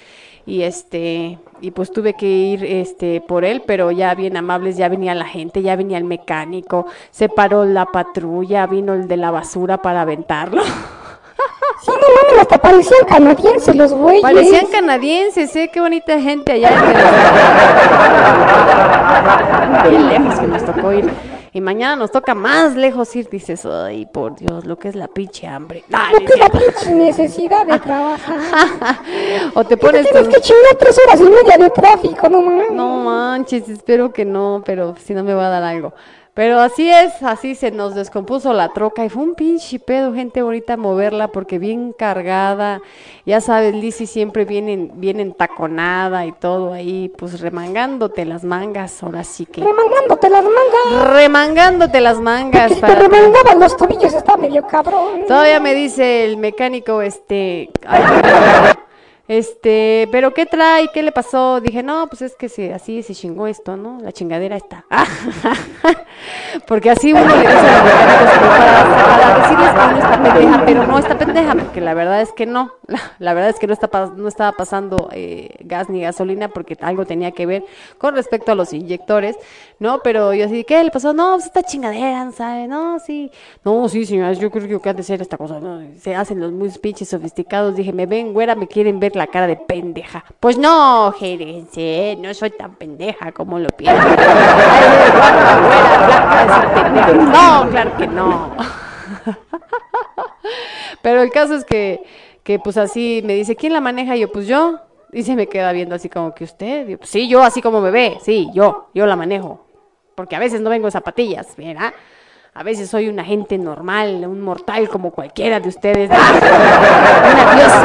y este, y pues tuve que ir este por él, pero ya bien amables, ya venía la gente, ya venía el mecánico, se paró la patrulla, vino el de la basura para aventarlo.
Sí, no mames, hasta parecían canadienses los güeyes.
Parecían canadienses, ¿eh? Qué bonita gente allá. Qué lejos que nos tocó ir. Y mañana nos toca más lejos ir. Dices, ay, por Dios, lo que es la pinche hambre.
Lo que
es
la pinche necesidad de trabajar.
o te pones
tienes que chingar tres horas y media de tráfico, no mames.
No manches, espero que no, pero si no me va a dar algo. Pero así es, así se nos descompuso la troca y fue un pinche pedo, gente bonita moverla porque bien cargada. Ya sabes, Lizzy siempre viene, viene entaconada y todo ahí, pues remangándote las mangas, ahora sí que.
Remangándote las mangas.
Remangándote las mangas.
Que si te
para-
remangaban los tobillos está medio cabrón.
Todavía me dice el mecánico, este, ay, este, pero ¿qué trae? ¿Qué le pasó? Dije, no, pues es que se, así se chingó esto, ¿no? La chingadera está. porque así uno le dice como para, para decirles que uno está pendeja, pero no está pendeja, porque la verdad es que no. La, verdad es que no, está, no estaba pasando eh, gas ni gasolina porque algo tenía que ver con respecto a los inyectores, ¿no? Pero yo así, ¿qué le pasó? No, pues esta chingadera, ¿no ¿sabe? No, sí. No, sí, señoras, yo creo que han de ser esta cosa, ¿no? Se hacen los muy pinches sofisticados. Dije, me ven, güera, me quieren ver la cara de pendeja. Pues no, gérense, no soy tan pendeja como lo pendeja. No, claro que no. Pero el caso es que, que pues así me dice, ¿quién la maneja? Y yo, pues yo. Y se me queda viendo así como que usted. Sí, yo así como me ve, sí, yo, yo la manejo. Porque a veces no vengo en zapatillas, ¿verdad? A veces soy una gente normal, un mortal como cualquiera de ustedes. Una diosa.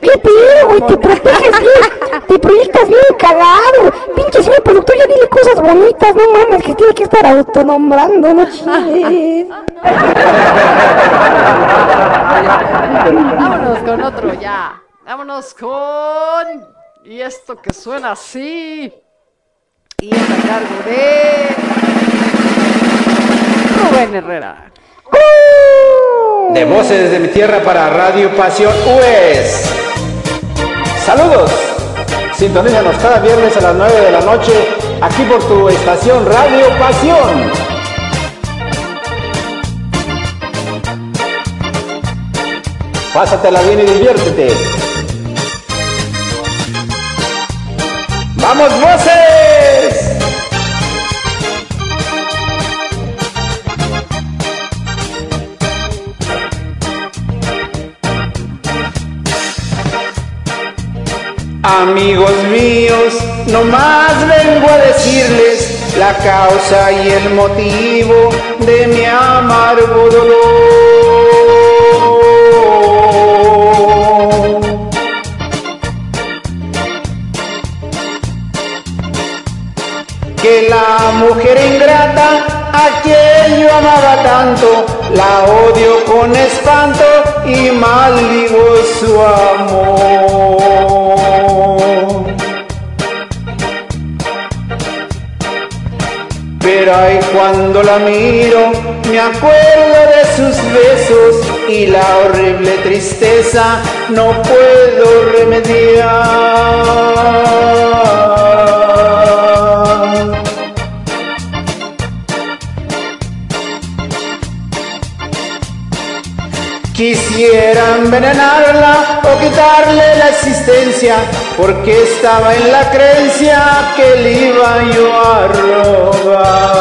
¿Qué pedo, güey? Te proteges bien. Te proyectas bien cagado. Pinche señor productor, ya dile cosas bonitas. No mames, que tiene que estar autonombrando, no chingues.
Vámonos con otro ya. Vámonos con. Y esto que suena así. Y es a cargo de. Rubén Herrera.
De voces de mi tierra para Radio Pasión US. Saludos. Sintonízanos cada viernes a las 9 de la noche aquí por tu estación Radio Pasión. Pásatela bien y diviértete. ¡Vamos, voces! Amigos míos, no más vengo a decirles
la causa y el motivo de mi amargo dolor. Que la mujer ingrata a quien yo amaba tanto, la odio con espanto y maldigo su amor. Pero ay, cuando la miro, me acuerdo de sus besos y la horrible tristeza no puedo remediar. Quisiera envenenarla quitarle la existencia, porque estaba en la creencia que le iba yo a robar.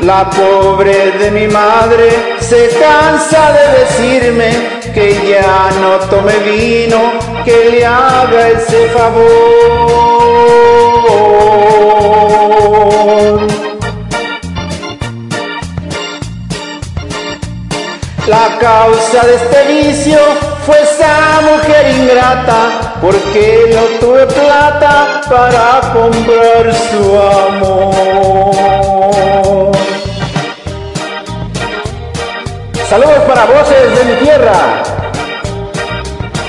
La pobre de mi madre se cansa de decirme que ya no tome vino, que le haga ese favor. La causa de este vicio fue esa mujer ingrata, porque no tuve plata para comprar su amor.
Saludos para voces de mi tierra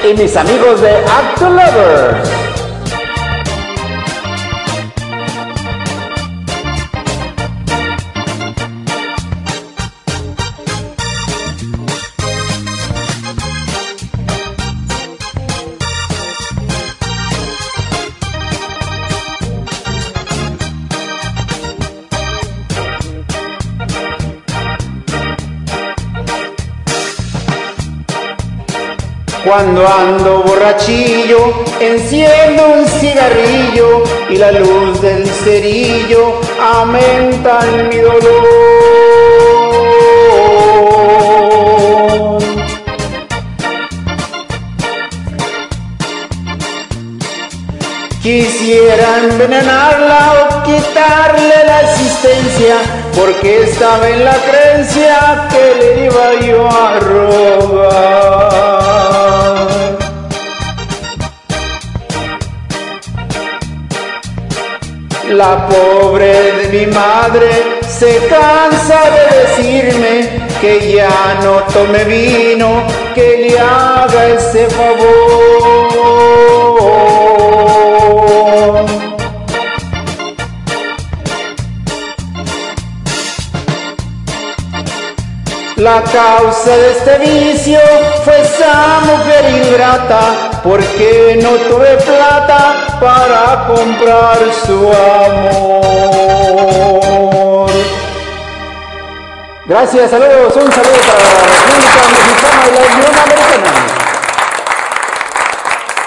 y mis amigos de Acto Lovers.
Cuando ando borrachillo, enciendo un cigarrillo y la luz del cerillo aumenta mi dolor. Quisiera envenenarla o quitarle la existencia, porque estaba en la creencia que le iba yo a robar. La pobre de mi madre se cansa de decirme que ya no tome vino, que le haga ese favor. La causa de este vicio fue esa mujer ingrata, porque no tuve plata para comprar su amor.
Gracias, saludos, un saludo para la República Mexicana y la Unión Americana.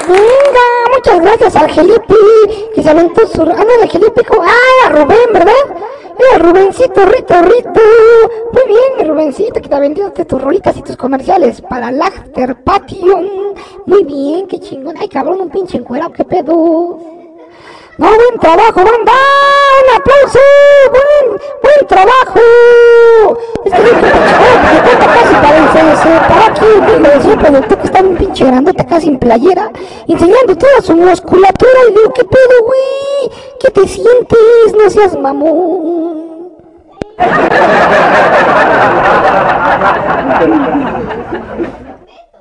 Venga, muchas gracias al Gelipi, que se aventó su... Ah, no, el Gelipi, ah, era Rubén, ¿verdad? Era Rubencito, Rito, Rito. Bien, Rubencito, que te aventaste tus rolitas y tus comerciales para el After Patio. Muy bien, qué chingón. Ay, cabrón, un pinche encuerado, qué pedo. No, buen trabajo, banda. Un aplauso. Buen, buen trabajo. Casi para se, se para aquí el su productor que está un pinche grandote casi en playera, enseñando toda su musculatura. Y digo, ¿qué pedo, güey? ¿Qué te sientes? No seas mamón.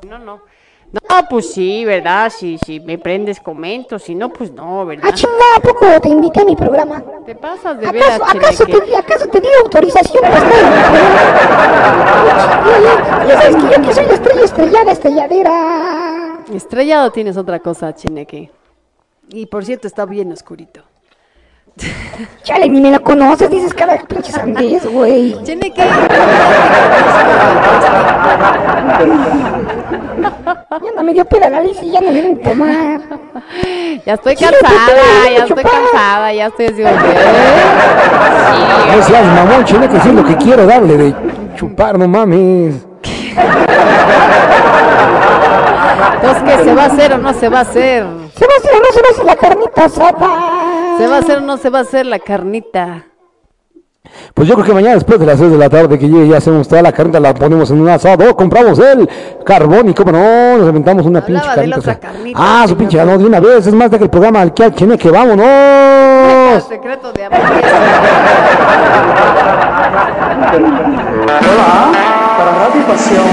No, no. No, pues sí, ¿verdad? Si, si me prendes, comento. Si no, pues no,
Ah,
¿verdad?
chingada, ¿a poco te invité a mi programa?
Te pasas de veras,
¿Acaso, acaso,
Cheneque.
te, di- ¿Acaso te di autorización para estar en mi programa? Ya, ya sabes que yo que soy la estrella estrellada, estrelladera.
Estrellado tienes otra cosa, Cheneque. Y por cierto, está bien oscurito.
Chale, ni me la conoces, dices cada pinche sandés, güey.
Cheneque.
Ya no me dio peda la Liz y ya no me ven tomar.
Ya estoy cansada, ya estoy cansada, ya estoy así.
No seas mamón, chile, que sí es lo que quiero darle de chupar, no mames.
Entonces, ¿qué se va a hacer o no se va a hacer?
¿Se va a hacer o no se va a hacer la carnita asada?
¿Se va a hacer o no se va a hacer la carnita?
Pues yo creo que mañana después de las 6 de la tarde que llegue ya hacemos toda la carnita, la ponemos en un asado, compramos el carbón y como no, nos inventamos una pinche
Hablaba de la
carnita.
otra
asada.
carnita,
ah, su pinche, no, de una vez, es más de que el programa al que al que
El
vámonos.
secreto de amor.
Hola, para Radio Pasión,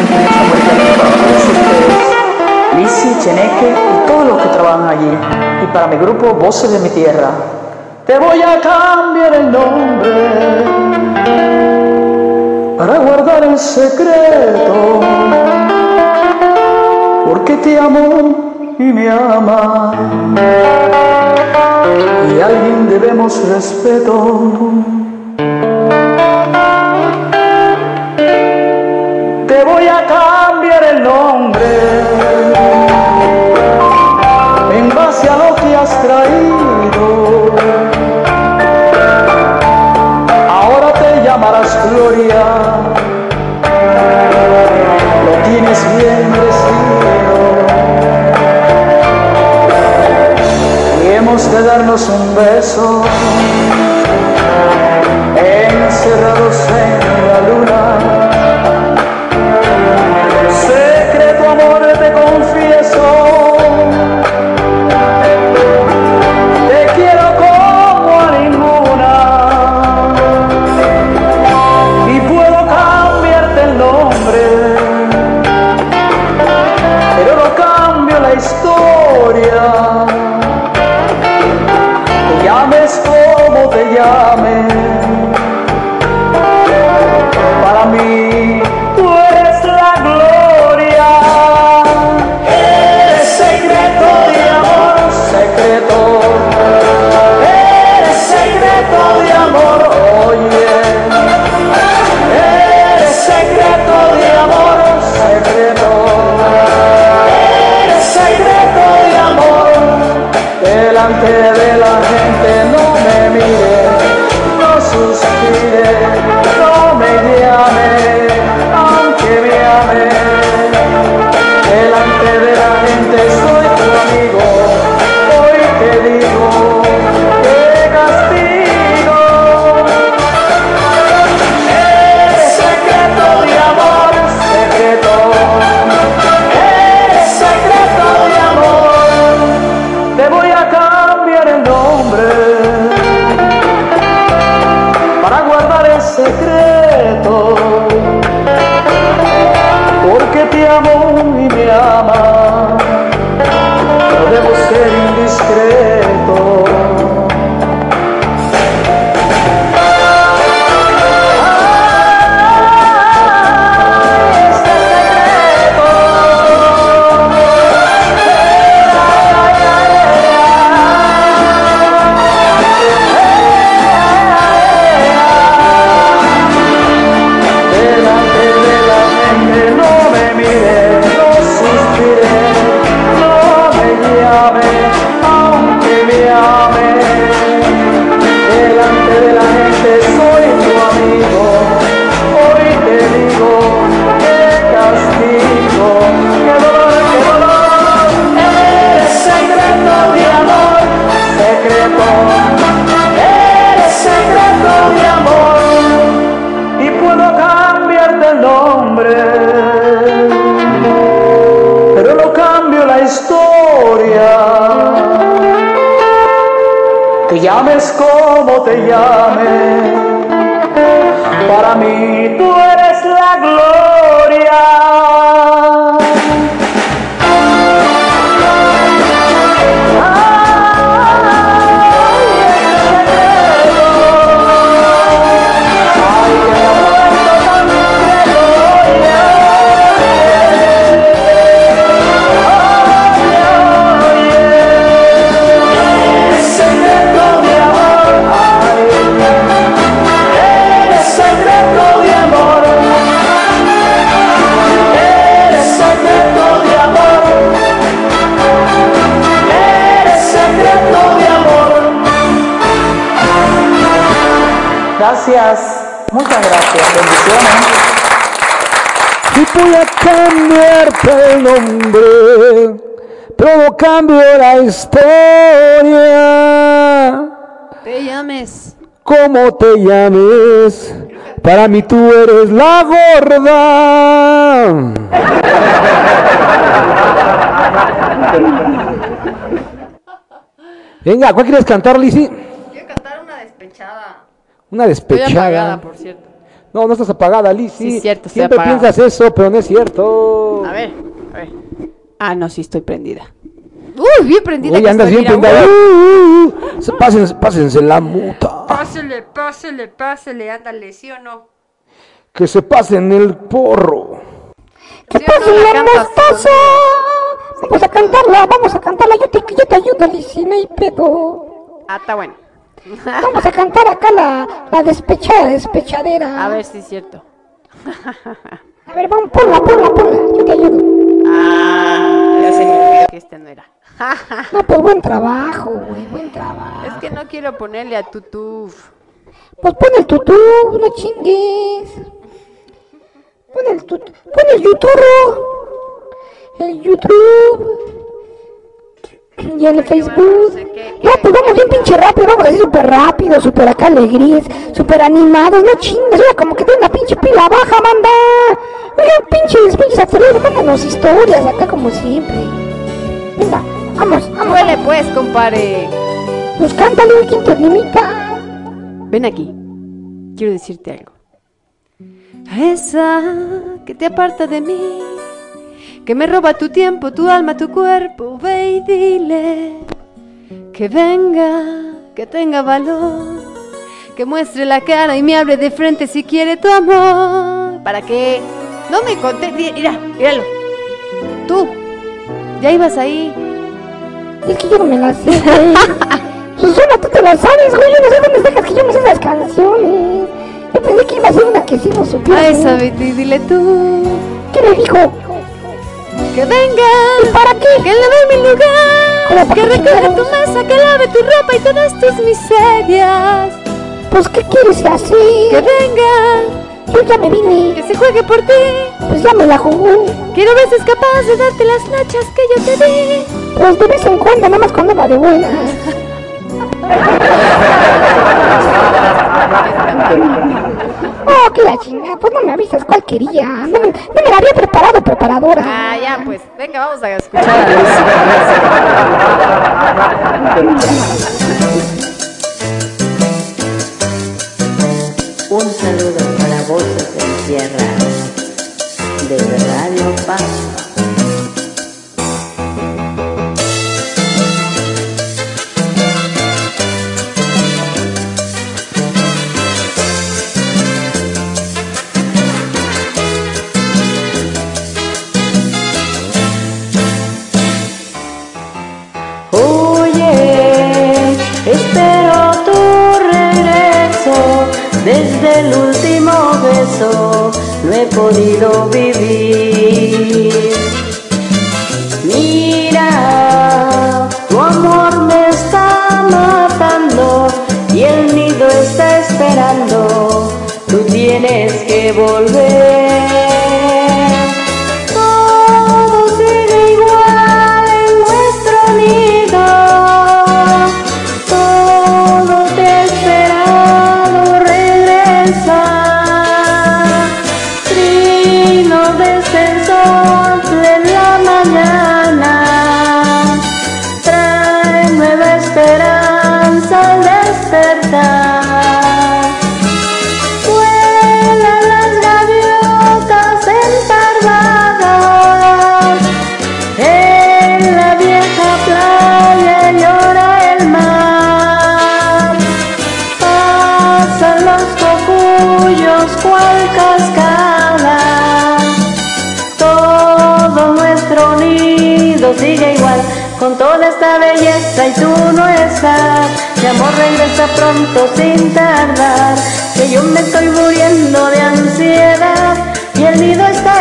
Cheneque y todos los que trabajan allí, y para mi grupo Voces de mi Tierra. Te voy a cambiar el nombre para guardar el secreto, porque te amo y me ama, y a alguien debemos respeto. Darnos un beso, encerrados en Delante de la gente no me mire, no suspire, no me llame, aunque me ame. Delante de la gente soy tu amigo, hoy te digo que castigo. Eres secreto amor, secreto. Porque te amo y me ama. No debo ser indiscreto. Llames como te llames, para mí Gracias, muchas gracias, bendiciones.
y voy a cambiarte el nombre, pero cambio la historia.
Te llames.
Como te llames, para mí tú eres la gorda. Venga, ¿cuál quieres cantar, Lizzy?
Quiero cantar una despechada.
Una
Estoy apagada,
despechada.
por cierto.
No, no estás apagada, Lizzy.
Sí, cierto, estoy
Siempre
apagada.
piensas eso, pero no es cierto.
A ver, a ver.
Ah, no, sí estoy prendida.
Uy, bien prendida.
Oye,
que
andas bien prendida. Uh, uh, uh. Se- Pásense, pásense la muta.
Pásele, pásele, pásele, ándale, ¿sí o no?
Que se pasen el porro.
¿Qué
¿Sí no
pasa,
la
la mostaza? Vamos a cantarla, vamos a cantarla. Yo te, yo te ayudo, Lizzy, no hay pedo.
Ah, está bueno.
Vamos a cantar acá la, la despechada, despechadera.
A ver si es cierto.
A ver, vamos, ponla, ponla, ponla. Yo te ayudo.
Ah, ya se me olvidó que este no era.
No, pues buen trabajo, güey, buen trabajo.
Es que no quiero ponerle a tutuf.
Pues pon el tutú, no chingues. Pon el tutú, pon el YouTube. El YouTube. Y el Facebook. No, pues vamos bien pinche rápido, vamos así súper rápido, súper acá alegrías, súper animados, no chingues, oiga, como que tiene una pinche pila baja, manda. Oigan, pinches, pinches actores, mándanos historias acá como siempre. Venga, vamos, vamos.
Huele pues, compadre.
Pues cántale, ¿quién te limita?
Ven aquí. Quiero decirte algo. A esa que te aparta de mí, que me roba tu tiempo, tu alma, tu cuerpo, ve y dile que venga, que tenga valor, que muestre la cara y me hable de frente si quiere tu amor. ¿Para qué? No me conté, mira, míralo. Tú, ya ibas ahí.
Es que yo no me la sé. Susana, tú te la sabes, güey. Yo no sé dónde dejas que yo me sé esas canciones. Yo pensé que iba a ser una que sí no supiera.
A esa vete y dile tú.
¿Qué le dijo?
Que venga.
¿Y para qué?
Que lave mi
¿Cómo
lugar. Que recoja tu mesa, que lave tu ropa y todas tus miserias.
Pues, ¿qué quieres hacer?
Que venga.
Yo ya me vine.
Que se juegue por ti.
Pues ya me la jugó.
Quiero ver si es capaz de darte las nachas que yo te di.
Pues de vez en cuando, nada más cuando va de buena. Oh, que la chingada. Pues no me avisas cuál quería. No, me- no me la había preparado, preparadora.
Ah, ya, pues. Venga, vamos a escuchar a
Un saludo para voces en tierra desde Radio Paz. Oye, el último beso no he podido vivir. Mira, tu amor me está matando y el nido está esperando. Tú tienes que volver. Esta belleza y tú no estás. Mi amor regresa pronto sin tardar. Que yo me estoy muriendo de ansiedad. Y el nido está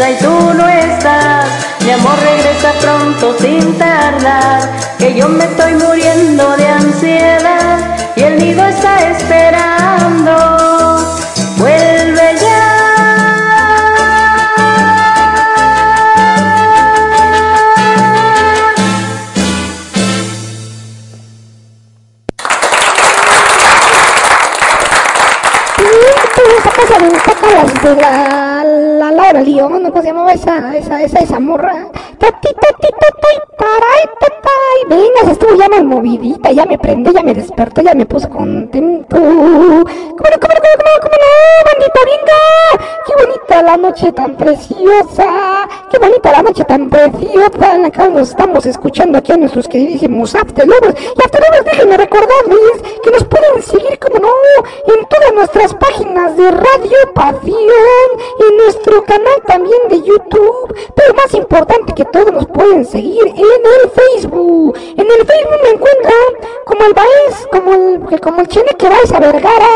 y tú no estás. Mi amor regresa pronto sin tardar, que yo me estoy muriendo de ansiedad y el nido está esperando. Vuelve ya.
Laura León, ¿cómo se llamaba esa, esa, esa, esa morra? Tatay. Venga, estuvo ya más movidita, ya me prende, ya me despertó, ya me puso contento. ¿Cómo no, cómo no, cómo no, cómo no, bandita, venga? Qué bonita la noche tan preciosa, qué bonita la noche tan preciosa en nos estamos escuchando aquí a nuestros queridísimos After. Y After déjenme recordarles que nos pueden seguir, como no, en todas nuestras páginas de Radio Pasión, en nuestro canal también de YouTube, pero más importante que todo, nos pueden seguir en el Facebook. En el Facebook me encuentran como el Baez, como el, como el Cheneque Baez a Vergara.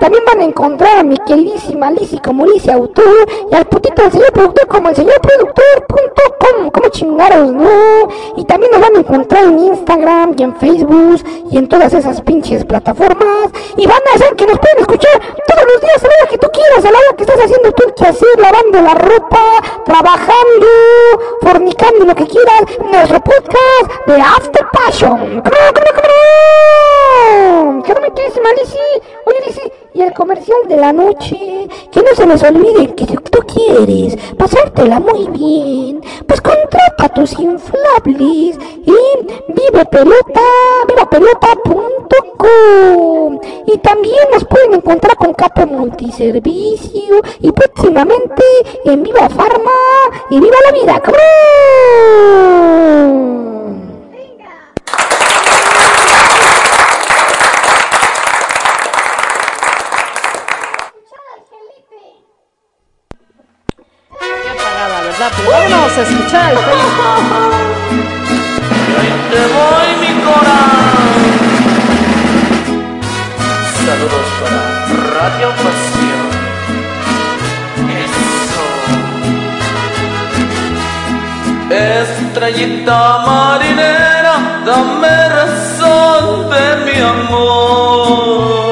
También van a encontrar a mi queridísima Lizzy como Lizzy Autor y al putito del señor productor como el señor productor.com. Como chingaros, ¿no? Y también nos van a encontrar en Instagram y en Facebook y en todas esas pinches plataformas. Y van a hacer que nos pueden escuchar todos los días a la hora que tú quieras, a la hora que estás haciendo tú el quehacer, lavando la ropa, trabajando, fornicando, lo que quieras. Nuestro podcast de After Passion. ¡Cómo no, cómo no, cómo no! ¿Qué no me quieres, Lizzy? Oye, Lizzy, y el comercial de la noche. Que no se les olvide que si tú quieres pasártela muy bien, pues contrata tus inflables en Vive Pelota, vivapelota.com. Y también nos pueden encontrar con Capo Multiservicio y próximamente en Viva Farma y Viva la Vida. ¡Cabrón!
Qué apagada, ¿verdad? Pero vámonos a escuchar Felipe.
te voy mi corazón. Saludos para Radio Pasión. Eso. Estrellita marinera, dame razón de mi amor.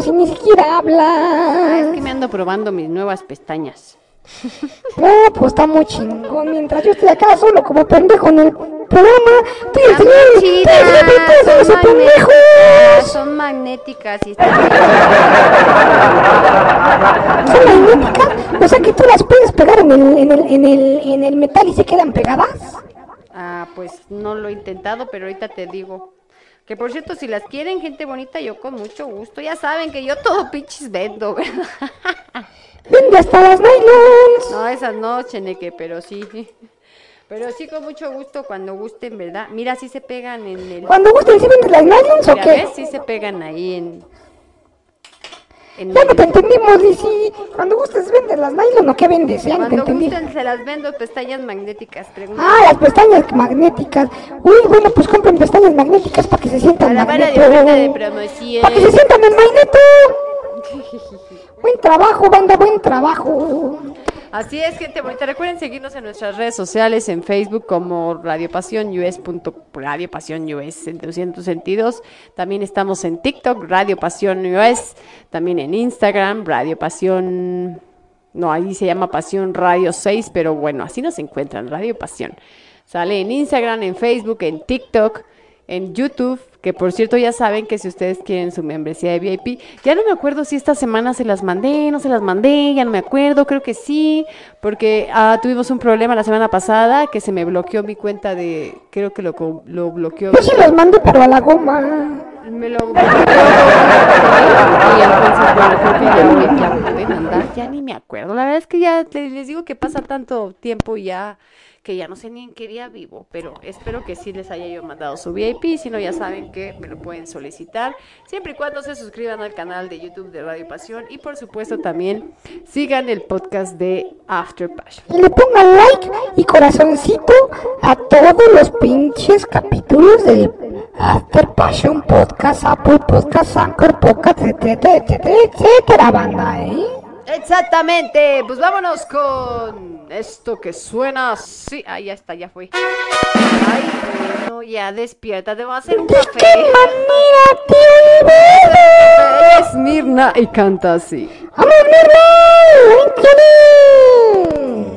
Si
ni siquiera
Ah, es que me ando probando mis nuevas pestañas.
No, pues está muy chingón, mientras yo estoy acá solo como pendejo en el programa, tú y el señor,
chidas, son
pendejos.
magnéticas, son magnéticas y están
¿Son magnéticas? O sea que tú las puedes pegar en el, en el, en el, en el metal y se quedan pegadas.
Ah, pues no lo he intentado, pero ahorita te digo. Que por cierto, si las quieren, gente bonita, yo con mucho gusto. Ya saben que yo todo pinches vendo, ¿verdad?
Vende hasta las nylons.
No, esas no, Cheneque, pero sí. Pero sí, con mucho gusto, cuando gusten, ¿verdad? Mira, sí se pegan en el...
Cuando gusten, ¿sí vendes las nylons o qué?
Sí se pegan ahí en... en
Ya no te entendimos, Lizzy. Cuando gustes, vendes las nylon o qué vendes, ya no te
Cuando
entendí.
gusten, se las vendo pestañas magnéticas, pregunta.
Ah, las pestañas magnéticas. Uy, bueno, pues compren pestañas magnéticas para que se sientan
Para la
magneto.
de promoción.
Para que se sientan en magneto. Buen trabajo, banda, buen trabajo.
Así es, gente bonita. Recuerden seguirnos en nuestras redes sociales, en Facebook como Radio Pasión US. Radio Pasión US en 200 sentidos. También estamos en TikTok, Radio Pasión US. También en Instagram, Radio Pasión. No, ahí se llama Pasión Radio 6, pero bueno, así nos encuentran, Radio Pasión. Sale en Instagram, en Facebook, en TikTok, en YouTube, que por cierto ya saben que si ustedes quieren su membresía de VIP, ya no me acuerdo si esta semana se las mandé, no se las mandé, ya no me acuerdo, creo que sí, porque ah, tuvimos un problema la semana pasada que se me bloqueó mi cuenta de, creo que lo, lo bloqueó.
Yo sí los mando, pero a la goma.
Me lo bloqueó y entonces bueno, creo que ya no me la pude mandar, ya ni me acuerdo. La verdad es que ya les digo que pasa tanto tiempo ya que ya no sé ni en qué día vivo, pero espero que sí les haya yo mandado su VIP, si no ya saben que me lo pueden solicitar, siempre y cuando se suscriban al canal de YouTube de Radio Pasión y por supuesto también sigan el podcast de After Passion.
Y le pongan like y corazoncito a todos los pinches capítulos del After Passion Podcast, Apple Podcast, Anchor Podcast, etcétera, etcétera, etcétera, banda, ¿eh?
Exactamente, pues vámonos con esto que suena así. Ahí ya está, ya fue. Ay, bueno, ya despierta, te voy a hacer un
¿De
café.
qué manera te olvidas?
Es Mirna y canta así.
¡Vamos, Mirna! ¡Échale!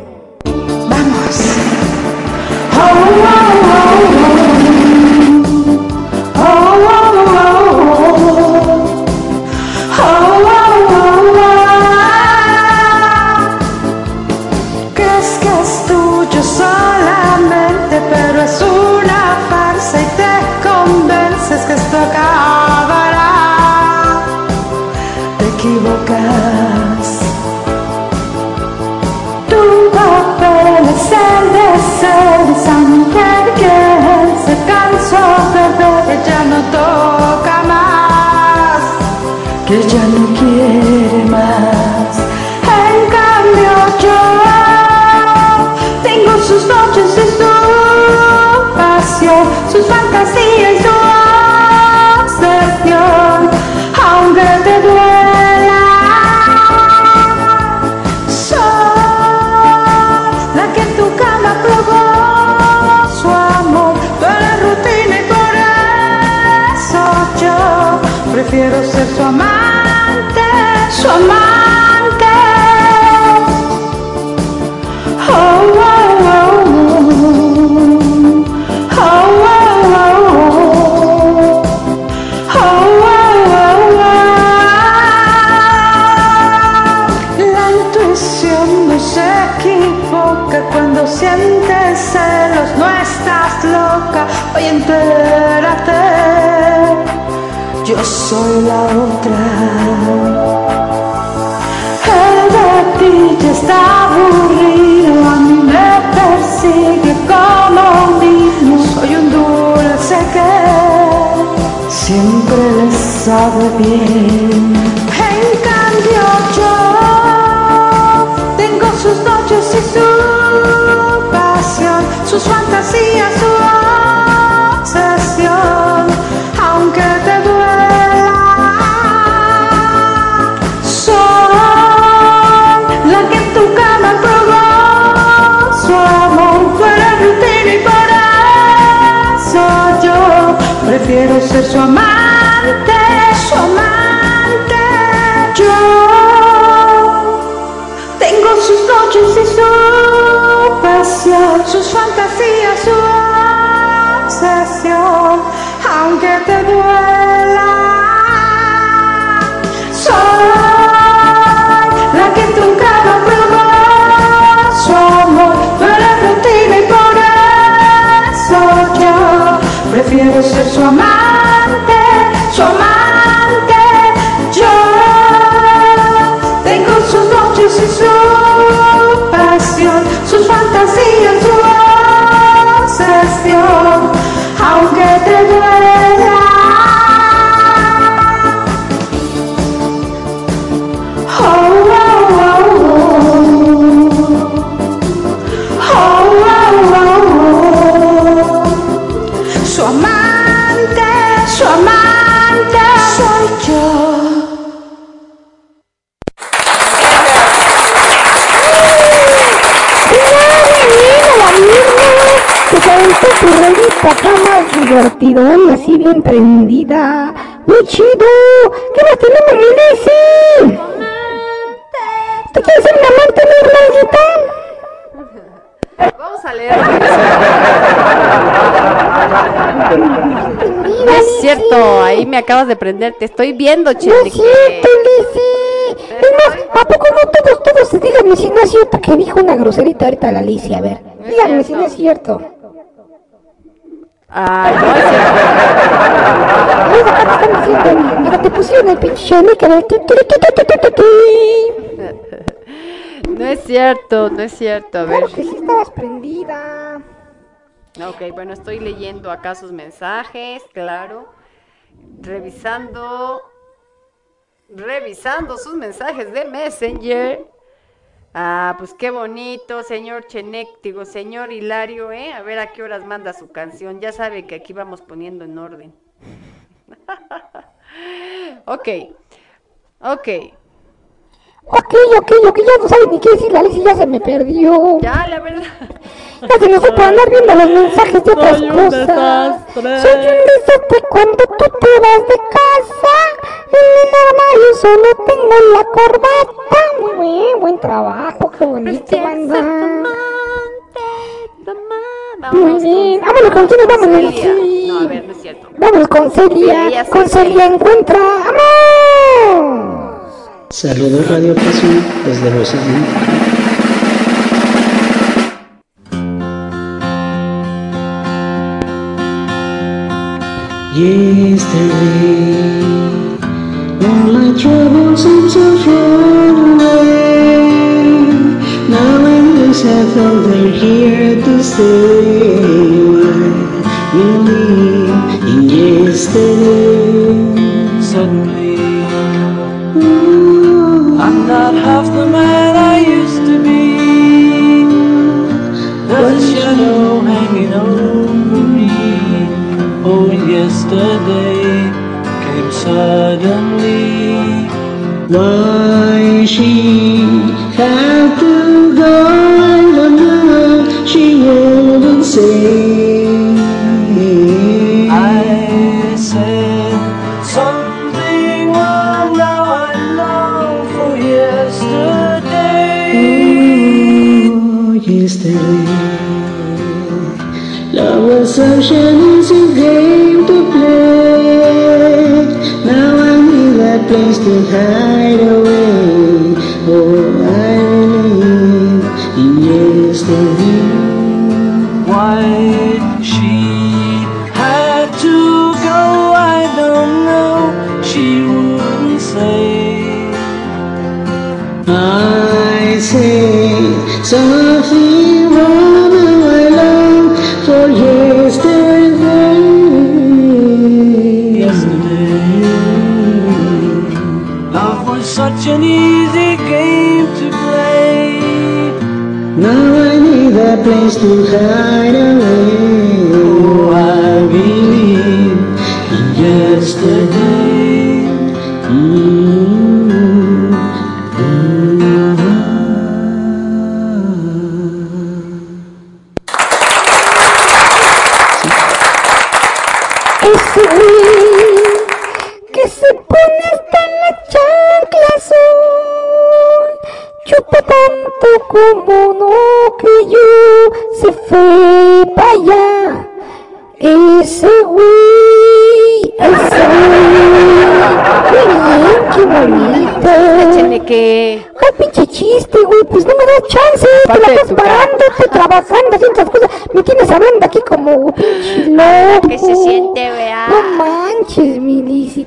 Ser su amante, su amante. Yo tengo sus noches y su pasión, sus fantasías, su obsesión, aunque te duela. Soy la que truncaba probó su amor, rutina y por eso yo prefiero ser su amante,
divertidón, así bien prendida. ¡Muy chido! ¿Qué más tenemos, Lizzy? ¿Tú quieres ser un amante, mi?
Vamos a leer. No es cierto, ahí me acabas de prender. Te estoy viendo,
No es cierto. Es más, ¿a poco no todos, todos? Díganme si no es cierto que dijo una groserita ahorita la Lizzy, a ver. Díganme si no es cierto.
Ay, no es cierto.
Ay, acá te pusieron el pinche.
No es cierto, no es cierto. A ver.
Claro que sí estabas prendida.
Ok, bueno, estoy leyendo acá sus mensajes, claro. Revisando. Revisando sus mensajes de Messenger. Ah, pues qué bonito, señor Chenek, digo, señor Hilario, ¿eh? A ver a qué horas manda su canción. Ya sabe que aquí vamos poniendo en orden. ok, ok.
Ok, ok, ok, ya no sabe ni qué decir la Lizzy, ya se me perdió.
Ya, la verdad.
Ya se me fue por andar viendo los mensajes de otras
Soy
cosas.
desastre.
Soy un desastre cuando tú te vas de casa. En el armario solo tengo la corbata. Buen trabajo, qué bonito, banda. Muy bien, vámonos con quién sí.
No, a ver, no es cierto.
Vámonos con Celia. Con
Celia.
Encuentra. ¡Vamos!
Saludos Radio Pasión desde Rosarito. Yesterday, all my troubles seem so far wish I felt they're here to say Why believe in yesterday?
Suddenly, I'm not half the man I used to be. There's a shadow hanging over me. Oh, yesterday came suddenly.
Why she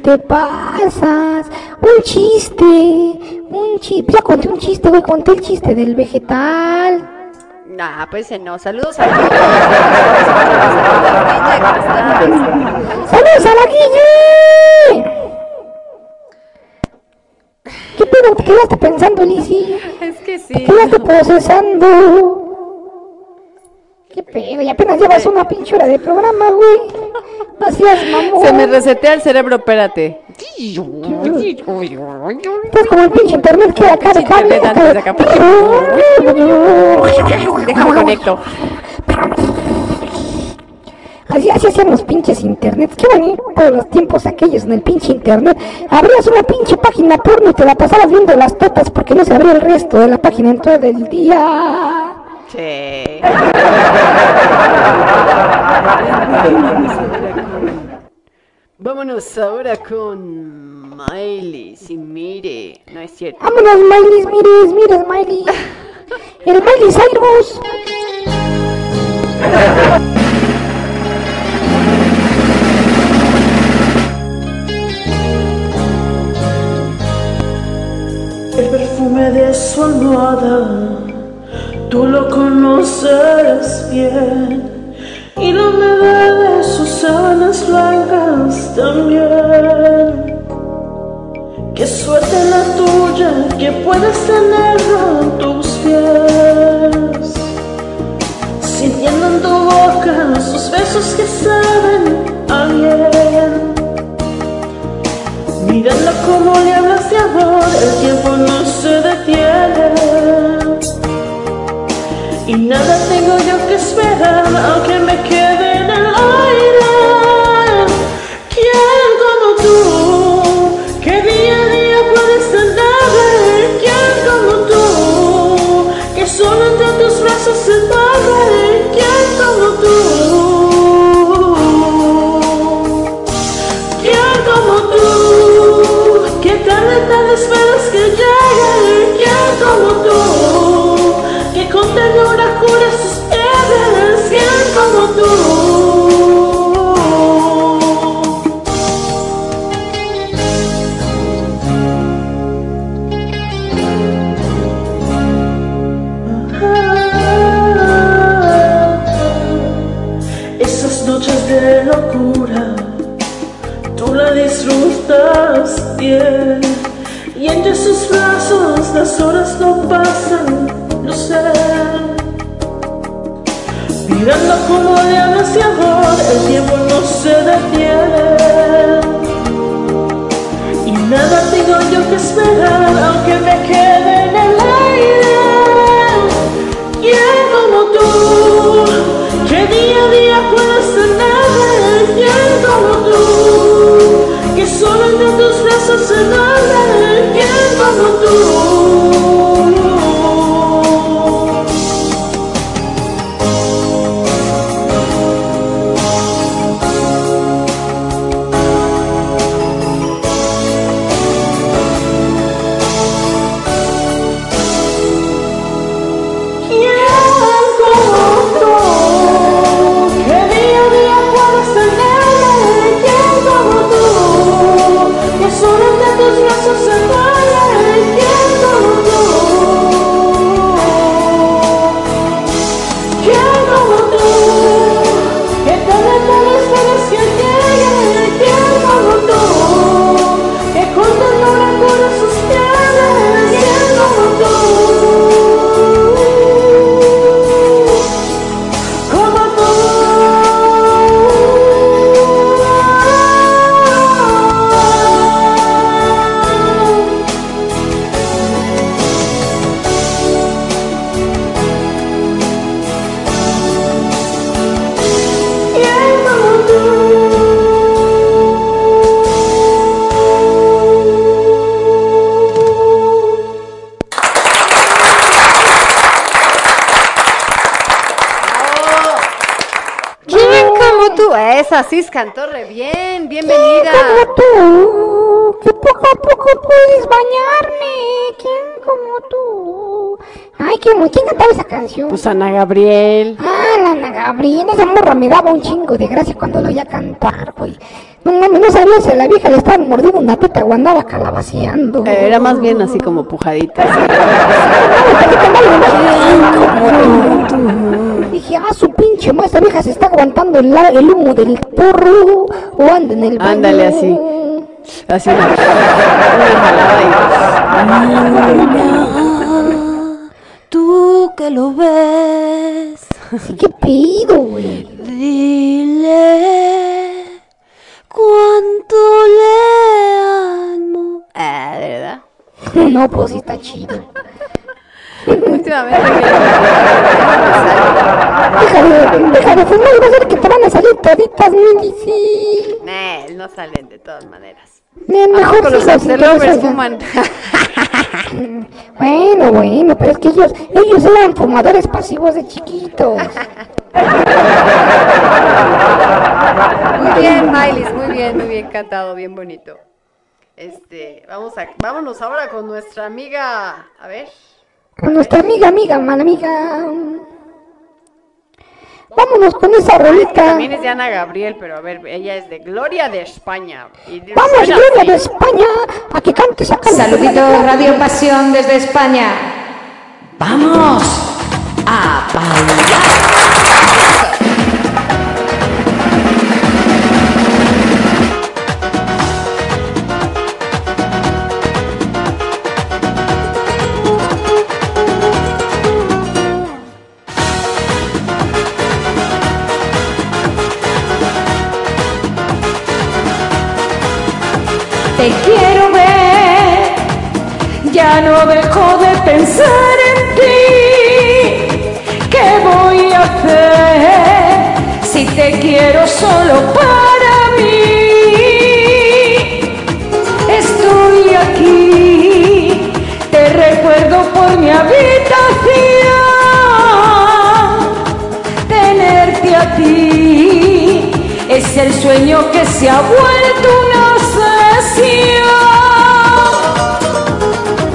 te pasas. Un chiste, un chiste. Ya conté un chiste, güey, conté el chiste del vegetal.
Nah, pues no. Saludos a la
¡Saludos a la Guille! ¿Qué pedo te quedaste pensando, Lizzy?
Es que
Te
sí.
quedaste procesando. ¿Qué pedo? Y apenas llevas una pinche hora de programa, güey. No seas mamón.
Se me resetea el cerebro, espérate.
Estás como el pinche internet que acá de cable.
de acá. Déjame conecto.
Así, así hacían los pinches internet. Qué bonito los tiempos aquellos en el pinche internet. Abrías una pinche página porno y te la pasabas viendo las totas porque no se abría el resto de la página en todo el día.
Sí. Vámonos ahora con Miley. Si mire, no es cierto.
Vámonos, Miley, mires, mires, Miley. El Miley Cyrus.
El perfume de su almohada, tú lo conoces bien. Y la humedad de sus sábanas blancas también. Qué suerte la tuya que puedes tenerlo en tus pies. Sintiendo en tu boca sus besos que saben a bien. Mirando cómo le hablas de amor, el tiempo no nada tengo yo que esperar, aunque me quede y entre sus brazos las horas no pasan, lo sé. Mirando como de amor, el tiempo no se detiene. Y nada tengo yo que esperar, aunque me quede se duerme ¿Quién como tú?
Esa Ciscan Torre, bien, bienvenida.
Como tú, que poco a poco puedes bañarme. ¿Quién como tú? Ay, ¿quién, quién cantaba esa canción?
Pues Ana Gabriel.
Ah, la Ana Gabriel, esa morra me daba un chingo de gracia cuando lo oía cantar, güey. No, no, no sabía si a la vieja le estaba mordiendo una teta o andaba calabaceando.
Eh, Era más bien así como pujadita.
Dije, ah, su pinche madre, esta vieja se está aguantando el, la- el humo del porro o anda en el baño.
Ándale así. Así una, una
Tú que lo ves,
¿Qué pido, güey?
dile cuánto le amo.
Ah, ¿de verdad?
No, pues sí está chido.
Últimamente
Deja de, deja de fumar, va a ser que te van a salir toditas, sí.
Nah, no salen de todas maneras.
Bien,
¿A
mejor
poco los fuman?
Bueno, bueno, pero es que ellos, ellos eran fumadores pasivos de chiquitos.
Muy bien, Miley, muy bien, muy bien cantado, bien bonito. Este, vamos a, vámonos ahora con nuestra amiga, a ver.
Con nuestra amiga, amiga, mala amiga. Vámonos con esa rolita.
También es de Ana Gabriel, pero a ver, ella es de Gloria de España. Y de-
Vamos, Gloria de España, a que cantes acá.
Saludito Radio Pasión desde España. Vamos a bailar. Te quiero ver, ya no dejo de pensar en ti. ¿Qué voy a hacer si te quiero solo para mí? Estoy aquí, te recuerdo por mi habitación. Tenerte a ti es el sueño que se ha vuelto una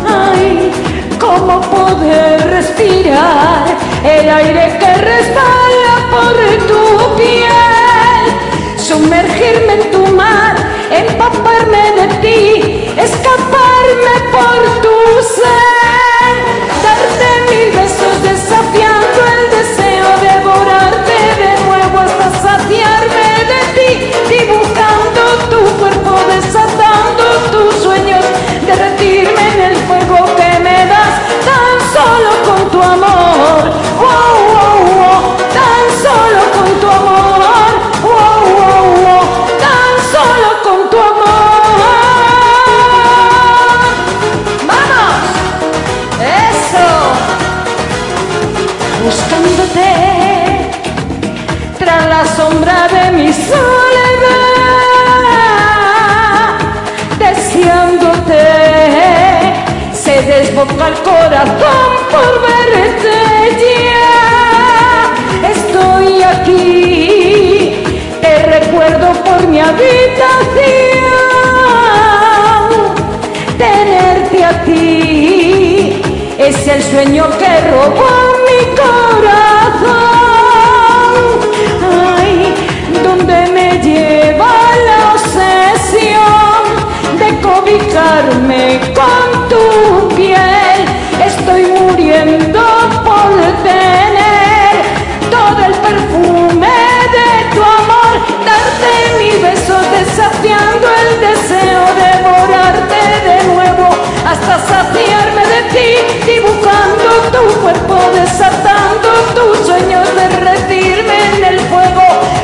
Ay, cómo poder respirar el aire que resbala por tu piel, sumergirme en tu mar, empaparme de ti, escaparme por tu ser, por mi habitación, tenerte a ti es el sueño que robó mi corazón. Ay, donde me lleva la obsesión de cobijarme con tu piel. Estoy muriendo saciarme de ti, dibujando tu cuerpo, desatando tus sueños, derretirme en el fuego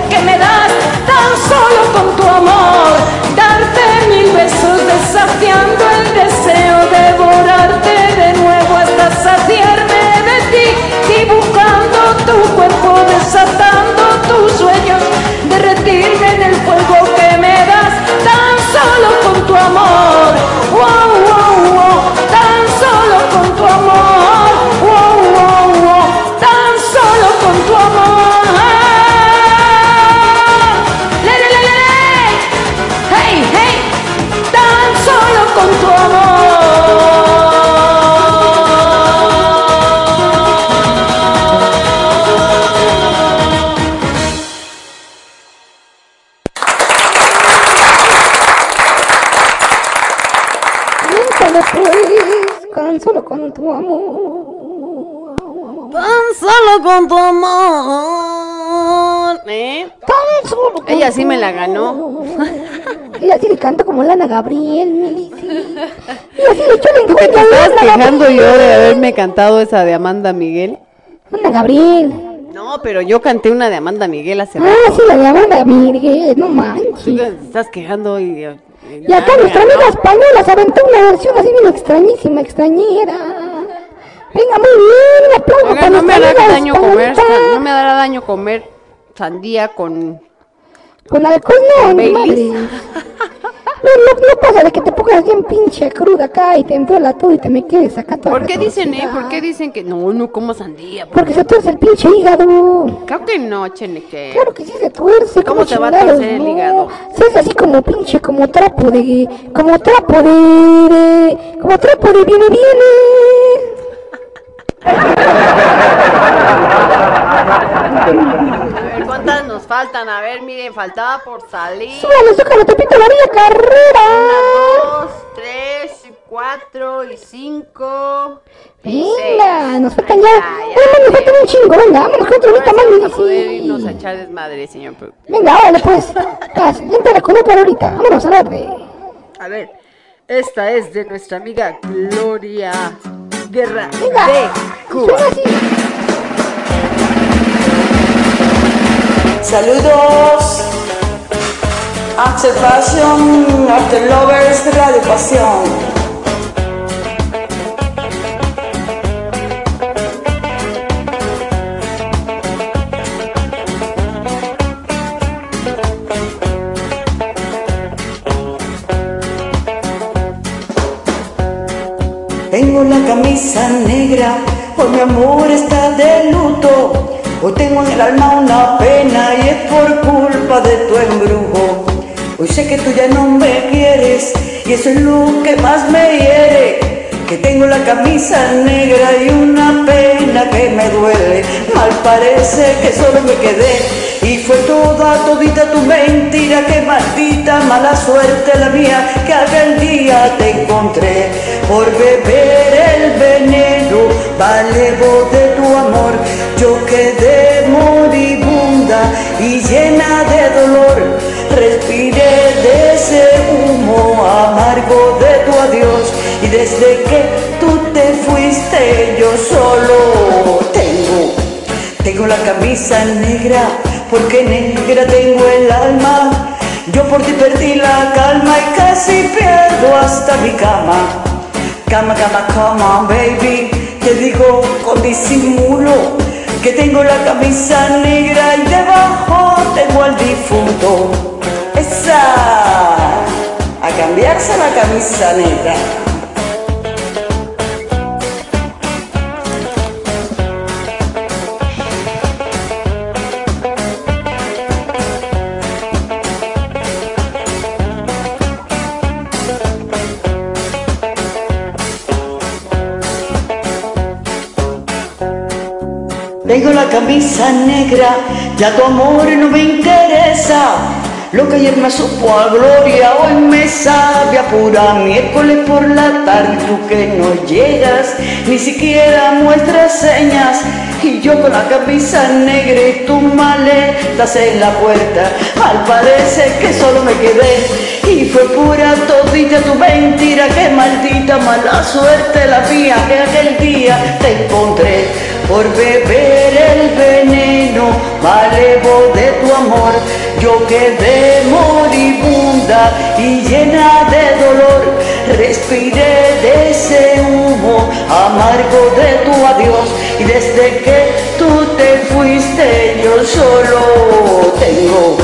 que me das tan solo con tu amor, darte mil besos, desafiando el deseo,
devorarte de nuevo hasta saciarme
de ti, dibujando tu
cuerpo, desatando tus
sueños. Sí me la ganó.
Ella sí le canta como Lana Gabriel, me dice. Ella sí le echó la
¿Tú que te
encuentro a
estabas quejando yo
Gabriel.
de haberme cantado esa de Amanda Miguel?
Lana Gabriel.
No, pero yo canté una de Amanda Miguel hace
Ah,
rato.
sí, la de Amanda Miguel, no
Tú
manches.
te estás quejando y... y
Y acá nuestra amiga española se aventó una versión así bien extrañísima, extrañera. Venga, muy bien, aplauso
Oiga,
para
no me hará daño comer, no me dará daño comer sandía con...
Con alcohol no, ni madre. No, no, no pasa de que te pongas bien pinche cruda acá y te envuela todo y te me quedes acá toda
¿Por qué dicen, eh? ¿Por qué dicen que no, no como sandía?
Porque se tuerce el pinche hígado.
Creo que no, Cheneque.
Claro que sí se tuerce.
¿Cómo
como
te va a torcer el
no.
hígado?
Se hace así como pinche, como trapo de... Como trapo de... de- como trapo de viene, viene.
A ver, ¿cuántas nos faltan? A ver, miren, faltaba por salir.
Súbale, súbale, Pepito, la vía carrera.
Una, dos, tres, cuatro y cinco. y
Venga,
seis.
nos faltan ya.
Ya,
Venga,
ya,
nos faltan un chingo, venga, vámonos con otro ahorita más,
Vamos a poder irnos a echar desmadre, señor productor.
Venga, órale pues. Entra con otra ahorita. Vámonos a darle.
A ver, esta es de nuestra amiga Gloria Guerra
Venga.
de Cuba.
Saludos. After Passion, After Lovers de Radio Pasión. Tengo la camisa negra, por mi amor está de luto. Hoy tengo en el alma una pena y es por culpa de tu embrujo. Hoy sé que tú ya no me quieres y eso es lo que más me hiere. Que tengo la camisa negra y una pena que me duele. Mal parece que solo me quedé y fue toda, todita tu mentira. Que maldita mala suerte la mía que aquel día te encontré por beber el veneno. Vale voz de tu amor, yo quedé moribunda y llena de dolor. Respiré de ese humo amargo de tu adiós y desde que tú te fuiste yo solo tengo la camisa negra, porque negra tengo el alma. Yo por ti perdí la calma y casi pierdo hasta mi cama. Cama, cama, on, baby. Te digo con disimulo que tengo la camisa negra y debajo tengo al difunto. Esa, a cambiarse la camisa negra. Tengo la camisa negra, ya tu amor no me interesa. Lo que ayer me supo a gloria, hoy me sabe a pura miércoles por la tarde. Tú que no llegas, ni siquiera muestras señas. Y yo con la camisa negra y tus maletas en la puerta. Al parecer que solo me quedé y fue pura todita tu mentira. Que maldita mala suerte la mía que aquel día te encontré por beber el veneno malevo de tu amor. Yo quedé moribunda y llena de dolor. Respiré de ese humo amargo de tu adiós. Y desde que tú te fuiste, yo solo tengo,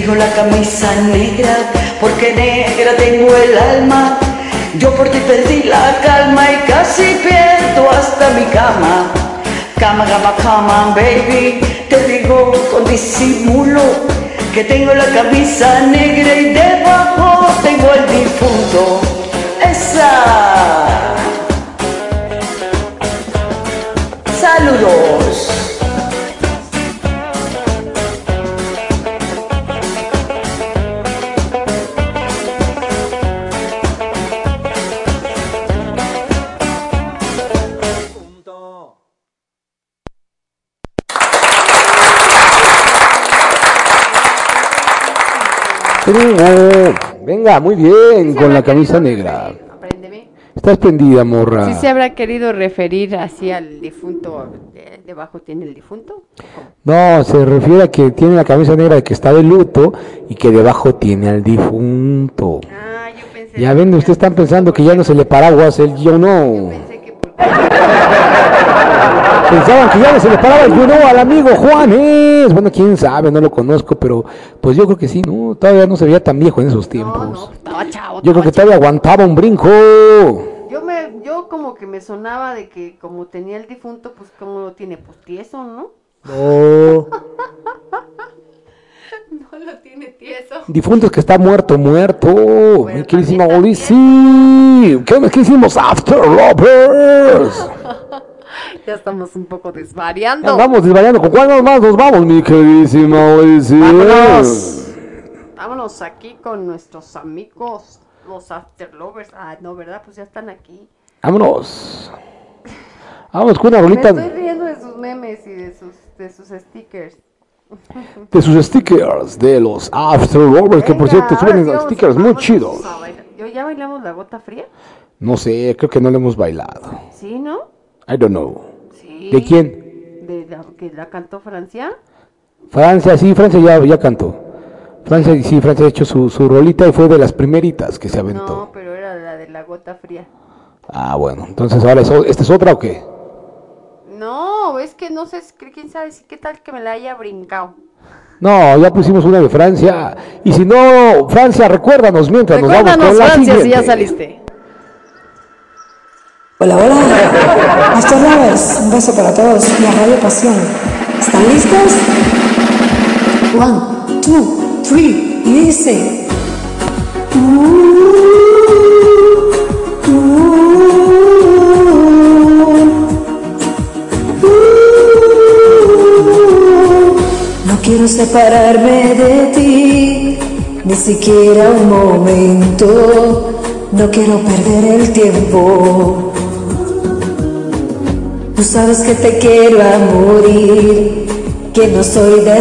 tengo la camisa negra, porque negra tengo el alma. Yo por ti perdí la calma y casi pierdo hasta mi cama. Cama, cama, cama, baby, te digo con disimulo que tengo la camisa negra y debajo tengo el difunto. Esa. Saludos.
Venga, muy bien, con la camisa negra. Estás prendida, morra.
Sí se habrá querido referir así al difunto. de- debajo tiene el difunto.
No, se refiere a que tiene la camisa negra que está de luto y que debajo tiene al difunto.
Ah,
Ya ven, ustedes están pensando que ya no se le paraguas, el yo no. Pensaban que ya no se le paraba el yo no al amigo Bueno, quién sabe, no lo conozco, pero pues yo creo que sí, ¿no? Todavía no se veía tan viejo en esos tiempos.
Estaba chavo.
Yo creo que todavía aguantaba un brinco.
Yo me, yo como que me sonaba de que como tenía el difunto, pues como lo tiene, pues tieso, ¿no?
No.
No lo tiene tieso.
Difuntos que está muerto, muerto. Mi queridísima sí. ¿Qué onda? ¿Qué hicimos? After Lovers.
Ya estamos un poco desvariando.
Vamos desvariando. ¿Con cuál más nos vamos, mi queridísima.
Vámonos. Vámonos aquí con nuestros amigos, los After Lovers. Ah, no, ¿verdad? Pues ya están aquí.
Vámonos. Vámonos con una
Me
rolita
estoy riendo de sus memes y de sus, de sus stickers.
de sus stickers de los After Lovers, que por cierto suben
vamos-
stickers muy chidos.
a bailar. ¿Yo ya bailamos la gota fría?
No sé, creo que no le hemos bailado.
¿Sí, no?
I don't know.
Sí.
¿De quién?
De la que la cantó Francia.
Francia, sí, Francia ya, ya cantó. Francia, sí, Francia ha hecho su, su rolita y fue de las primeritas que se aventó.
No, pero era la de la gota fría.
Ah, bueno, entonces ahora, es ¿esta es otra o qué?
No, es que no sé, quién sabe si qué tal que me la haya brincado.
No, ya pusimos una de Francia. Y si no, Francia, recuérdanos mientras nos vamos
Recuérdanos,
con la
Francia, si
siguiente.
ya saliste.
Hola, hola. After Lovers, un beso para todos. La Radio Pasión. ¿Están listos? One, two, three. Y dice. No quiero separarme de ti, ni siquiera un momento. No quiero perder el tiempo. Tú sabes que te quiero a morir, que no soy de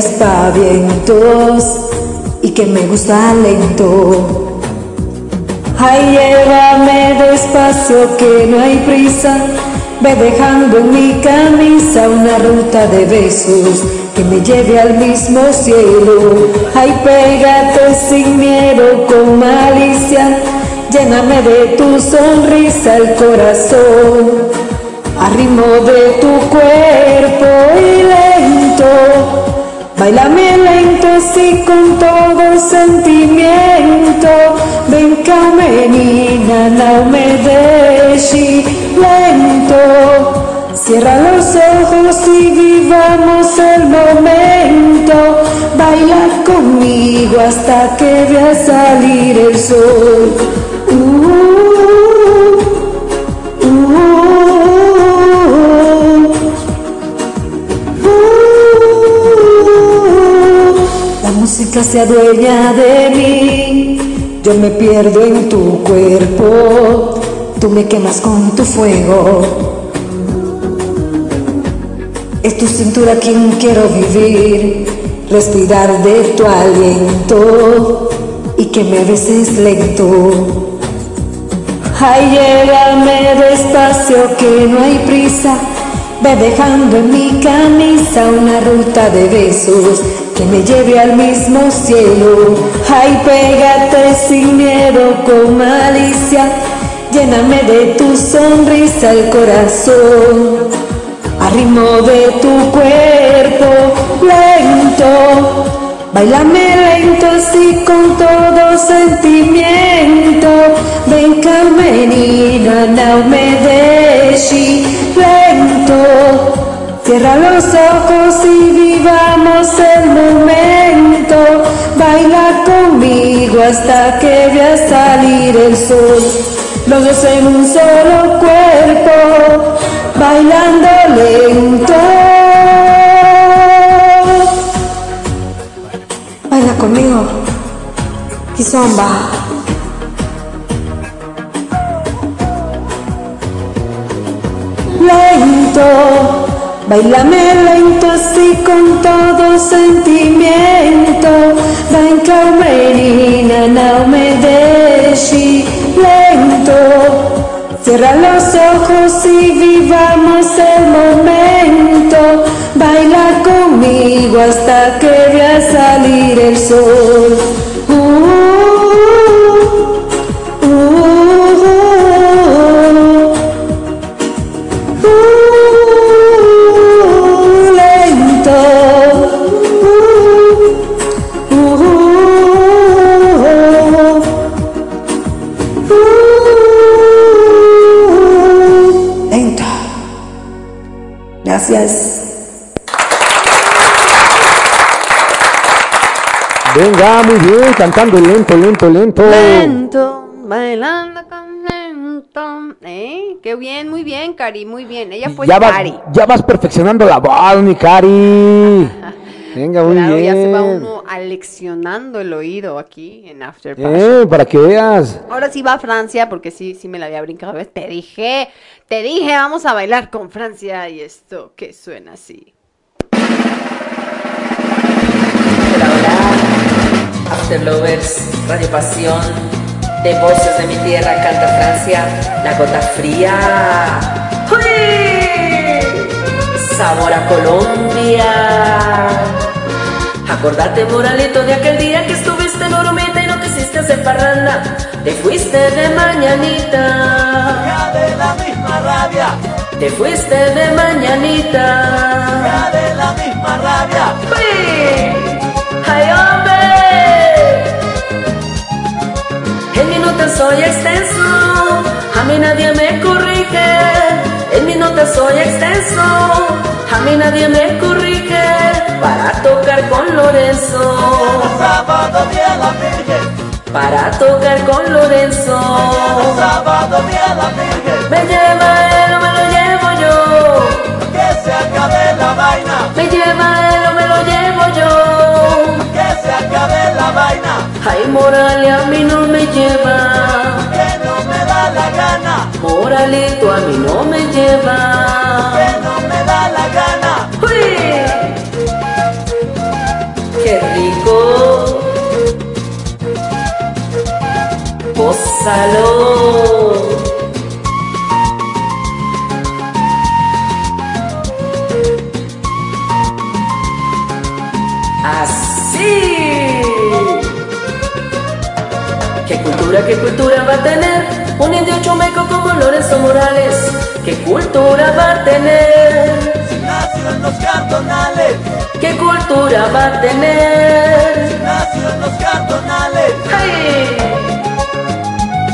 y que me gusta lento. Ay, llévame despacio, que no hay prisa. Ve dejando en mi camisa una ruta de besos que me lleve al mismo cielo. Ay, pégate sin miedo, con malicia. Lléname de tu sonrisa el corazón, a ritmo de tu cuerpo y lento. Bailame lento así con todo sentimiento. Ven menina, não me deixe lento. Cierra los ojos y vivamos el momento. Baila conmigo hasta que vea salir el sol música se adueña de mí, yo me pierdo en tu cuerpo, tú me quemas con tu fuego. Es tu cintura quien quiero vivir, respirar de tu aliento y que me beses lento. Ay, llévame despacio que no hay prisa. Ve dejando en mi camisa una ruta de besos que me lleve al mismo cielo. Ay, pégate sin miedo con malicia. Lléname de tu sonrisa el corazón. A ritmo de tu cuerpo lento. Bailame lento Cierra los ojos y vivamos el momento. Baila conmigo hasta que vea salir el sol. Los dos en un solo cuerpo Bailando lento. Baila conmigo. Lento, Bailame lento así con todo sentimiento. Banca naume deshi lento. Cierra los ojos y vivamos el momento. Baila conmigo hasta que vea salir el sol. Gracias.
Venga, muy bien, cantando lento, lento, lento.
Lento, bailando con lento. ¿Eh? Qué bien, muy bien, Cari, muy bien. Ella fue
Ya vas,
Cari.
ya vas perfeccionando la voz, mi Cari. Venga, muy
Claro, ya se va uno aleccionando el oído aquí en After Passion.
Eh, para que veas.
Ahora sí va a Francia, porque sí, sí me la había brincado. ¿ves? Te dije, te dije, vamos a bailar con Francia. Y esto que suena así.
After Lovers, Radio Pasión, de Voces de mi Tierra, canta Francia, La Gota Fría. ¡Uy! Sabor a Colombia. Acordate, Moralito, de aquel día que estuviste en Oromita y no quisiste hacer parranda. Te fuiste de mañanita.
de la misma rabia,
Te fuiste de mañanita.
de la misma rabia.
¡Uy! ¡Ay, hombre! En mi nota soy extenso, a mí nadie me corrige. En mi nota soy extenso, a mí nadie me corrige. Para tocar con Lorenzo,
Sábado día la Virgen,
para tocar con Lorenzo.
sábado día la Virgen,
Me lleva él o me lo llevo yo.
que se acabe la vaina,
Me lleva él o me lo llevo yo.
que se acabe la vaina,
Ay, Morales a mí no me lleva.
que no me da la gana,
Moralito a mí no me lleva.
que no me da la gana.
¡Qué rico! Gózalo. Así. ¿Qué cultura, qué cultura va a tener un indio chumeco Lorenzo Morales? ¿Qué cultura va a tener?
Si nació en los cartonales,
¿Qué cultura va a tener?
si nació en los cartonales,
¡Hey!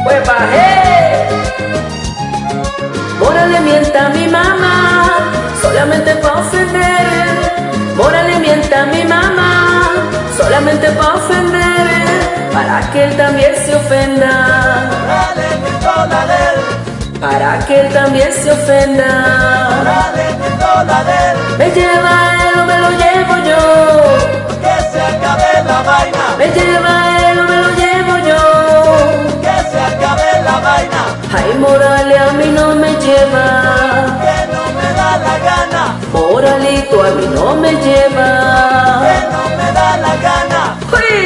¡Huepa, hey! Mora le mienta a mi mamá, solamente pa' ofender. Mora le mienta a mi mamá, solamente pa' ofender. Para que él también se ofenda.
dale dólar,
Para que él también se ofenda. Me lleva él o me lo llevo yo.
que se acabe la vaina,
Me lleva él o me lo llevo yo.
que se acabe la vaina,
Ay, Morales a mí no me lleva.
que no me da la gana,
Moralito a mí no me
que
lleva.
no me da la gana.
¡Uy!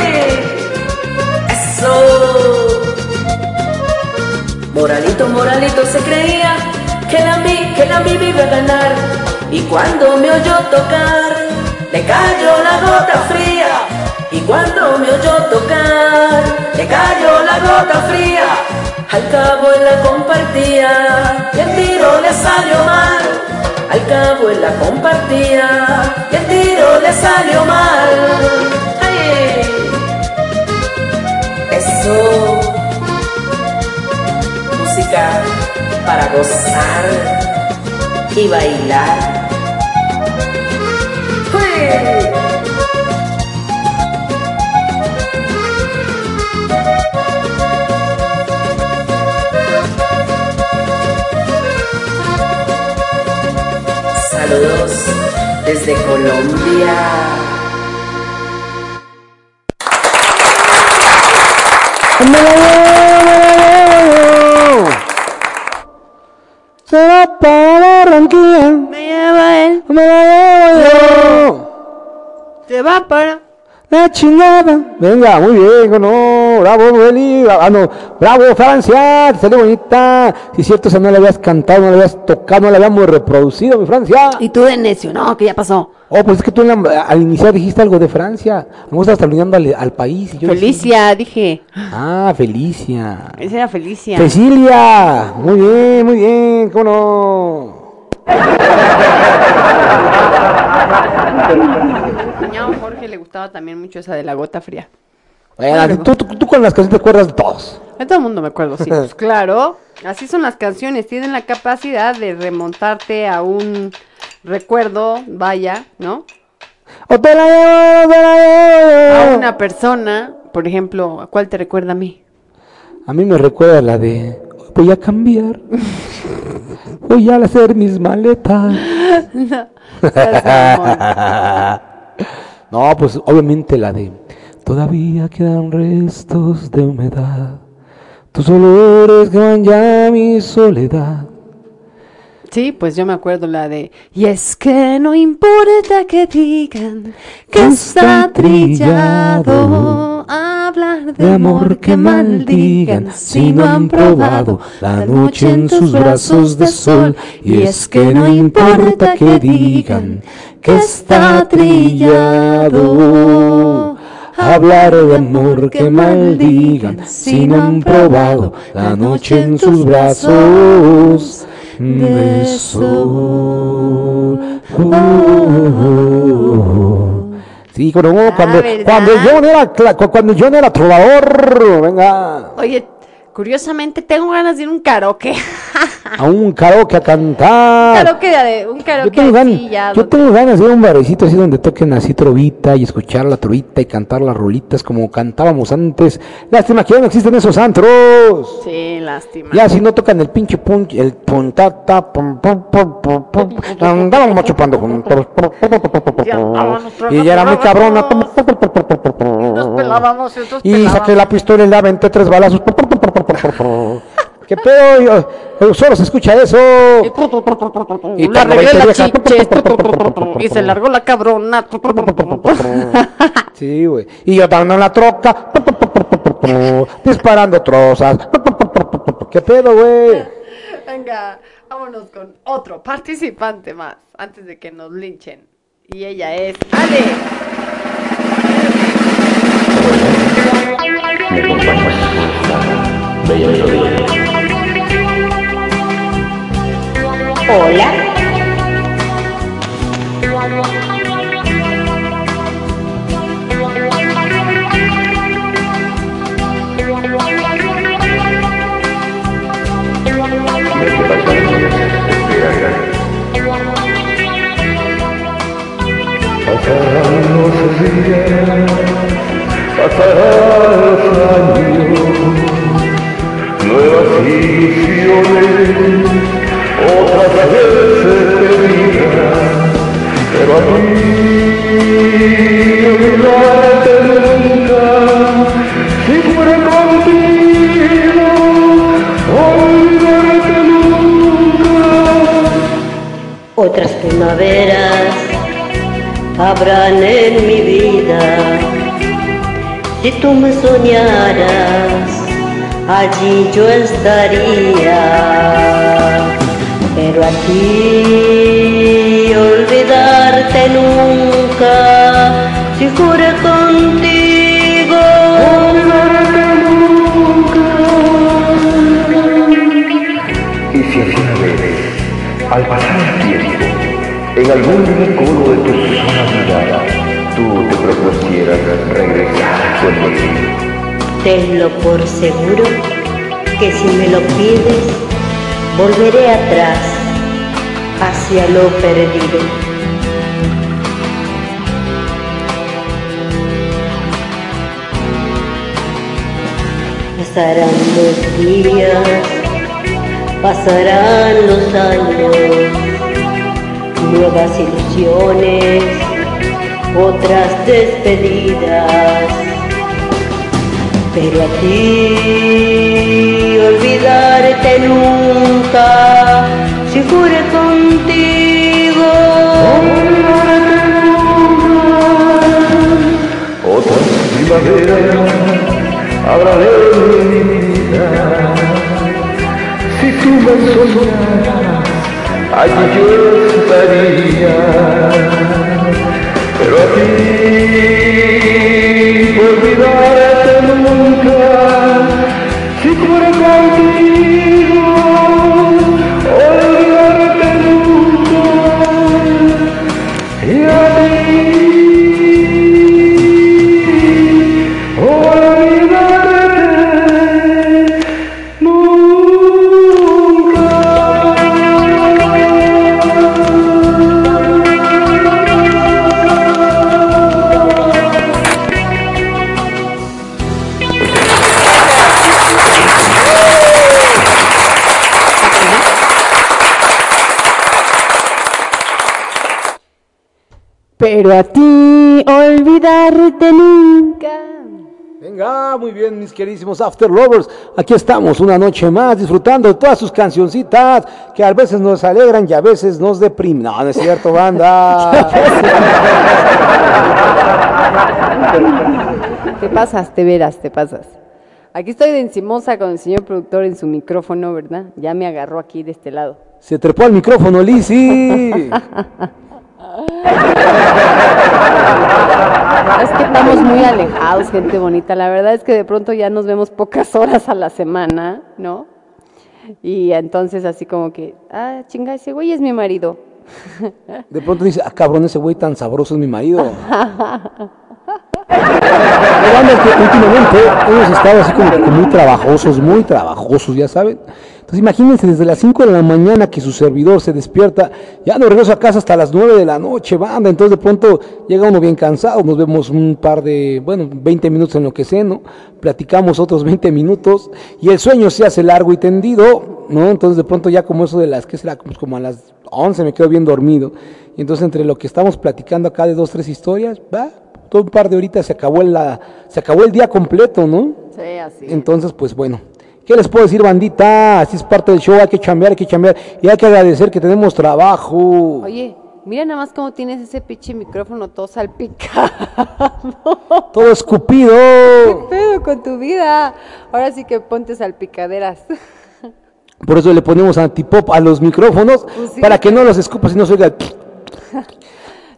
Moralito, Moralito se creía que la que la mi iba a ganar. Y cuando me oyó tocar, le cayó la gota fría. Y cuando me oyó tocar, le cayó la gota fría. Al cabo él la compartía y el tiro le salió mal. Al cabo él la compartía y el tiro le salió mal. ¡Ay! Eso. Música para gozar y bailar. ¡Uy! Saludos desde Colombia.
¡Me la llevo, me la llevo! Se va para Barranquilla.
Me lleva él,
Me la llevo yo.
se va para.
La chingada. Venga, muy bien, no. Bravo, Beli. Ah, no. Bravo, Francia. Te salió bonita. Si es cierto, o sea, no la habías cantado, no la habías tocado, no la habíamos reproducido, mi Francia.
Y tú de necio, no, que ya pasó.
Oh, pues es que tú en la- al iniciar dijiste algo de Francia. Vamos a estar olvidando al, al país. y yo
Felicia, dije.
ah, Felicia.
Esa era Felicia.
Cecilia. Muy bien, muy bien. ¿Cómo no?
Cuñado Jorge le gustaba también mucho esa de la gota fría.
Bueno, tú, tú- tú con las canciones te acuerdas de todos.
De todo el mundo me acuerdo, sí. Pues claro, así son las canciones, tienen la capacidad de remontarte a un recuerdo, vaya, ¿no?
O te la llevo, te la llevo.
A una persona, por ejemplo, ¿a cuál te recuerda a mí?
A mí me recuerda la de voy a cambiar. voy a hacer mis maletas. no, pues obviamente la de todavía quedan restos de humedad. Tus olores que van ya mi soledad.
Sí, pues yo me acuerdo la de Y es que no importa que digan que está trillado Hablar
De amor que maldigan si no han probado la noche en sus brazos de sol. Y es que no importa que digan que está trillado. Hablar de amor que maldigan si no han probado la noche en sus brazos de sol. Oh. Sí, como no, cuando, cuando yo no era cuando yo no era trovador, venga,
Oye, curiosamente tengo ganas de ir a un karaoke
a un karaoke a cantar.
Karaoke de, un
Yo
karaoke
tengo, ganas,
ya
yo tengo ganas de ir a un barecito así donde toquen así trovita y escuchar la trovita y cantar las rolitas como cantábamos antes. Lástima que ya no existen esos antros.
Sí, lástima
Ya si no tocan el pinche punch, el puntata, pum, pum, pum, pum, pum, andábamos chupando juntos. Y ya era muy cabrona.
pelábamos, entonces
Y
pelábamos.
saqué la pistola y le aventé tres balazos. ¿Qué pedo? Yo- yo- Solo se escucha eso. Y cuando
arreglé
viejas-
chiches y se largó la cabrona.
Sí, güey. Y yo dando en la troca. Disparando trozas. ¿Qué pedo, güey?
Venga, vámonos con otro participante más antes de que nos linchen. Y ella es Ale.
Hola.
Pasarán los días, pasarán los años, ilusiones, otras veces perdidas, pero a ti olvidarte nunca, si fuera contigo, olvidarte nunca.
Otras primaveras habrán en mi vida. Si tú me soñaras, allí yo estaría. Pero a ti olvidarte nunca, si fuera contigo.
Y si así una vez, al pasar el tiempo, en algún recodo de tu sola mirada, tú te propusieras regresar conmigo.
Tenlo por seguro que si me lo pides, volveré atrás hacia lo perdido. Pasarán los días, pasarán los años, nuevas ilusiones, otras despedidas. Pero a ti olvidarte nunca, si fuera contigo.
primavera habrá de mi vida. Si tú me soñaras, allí yo estaría. Pero a ti, olvidarte nunca, si fuera contigo,
muy bien, mis queridísimos After Lovers. Aquí estamos una noche más disfrutando de todas sus cancioncitas que a veces nos alegran y a veces nos deprimen. No, no es cierto, banda.
Te pasas, te verás, te pasas. Aquí estoy de encimosa con el señor productor en su micrófono, ¿verdad? Ya me agarró aquí de este lado.
Se trepó al micrófono, Lizzy.
Es que estamos muy alejados, gente bonita. La verdad es que de pronto ya nos vemos pocas horas a la semana, ¿no? Y entonces así como que, ah, chinga, ese güey es mi marido.
De pronto dice, ah, cabrón, ese güey tan sabroso es mi marido. Es que últimamente hemos estado así como que muy trabajosos, muy trabajosos, ya saben. Entonces imagínense desde las 5 de la mañana que su servidor se despierta, ya no regreso a casa hasta las 9 de la noche, banda. Entonces de pronto llega uno bien cansado, nos vemos un par de, bueno, 20 minutos en lo que sé, ¿no? Platicamos otros 20 minutos y el sueño se hace largo y tendido, ¿no? Entonces de pronto ya como eso de las, ¿qué será? Pues como a las 11 me quedo bien dormido. Y entonces entre lo que estamos platicando acá de dos, tres historias, va, todo un par de horitas se acabó el, la, se acabó el día completo, ¿no?
Sí, así.
Entonces, pues bueno. ¿Qué les puedo decir, bandita? Así es parte del show, hay que chambear, hay que chambear. Y hay que agradecer que tenemos trabajo.
Oye, mira nada más cómo tienes ese pinche micrófono todo salpicado.
Todo escupido.
¿Qué pedo con tu vida? Ahora sí que ponte salpicaderas.
Por eso le ponemos antipop a los micrófonos,
Pues sí.
para que no los escupas y no se oiga.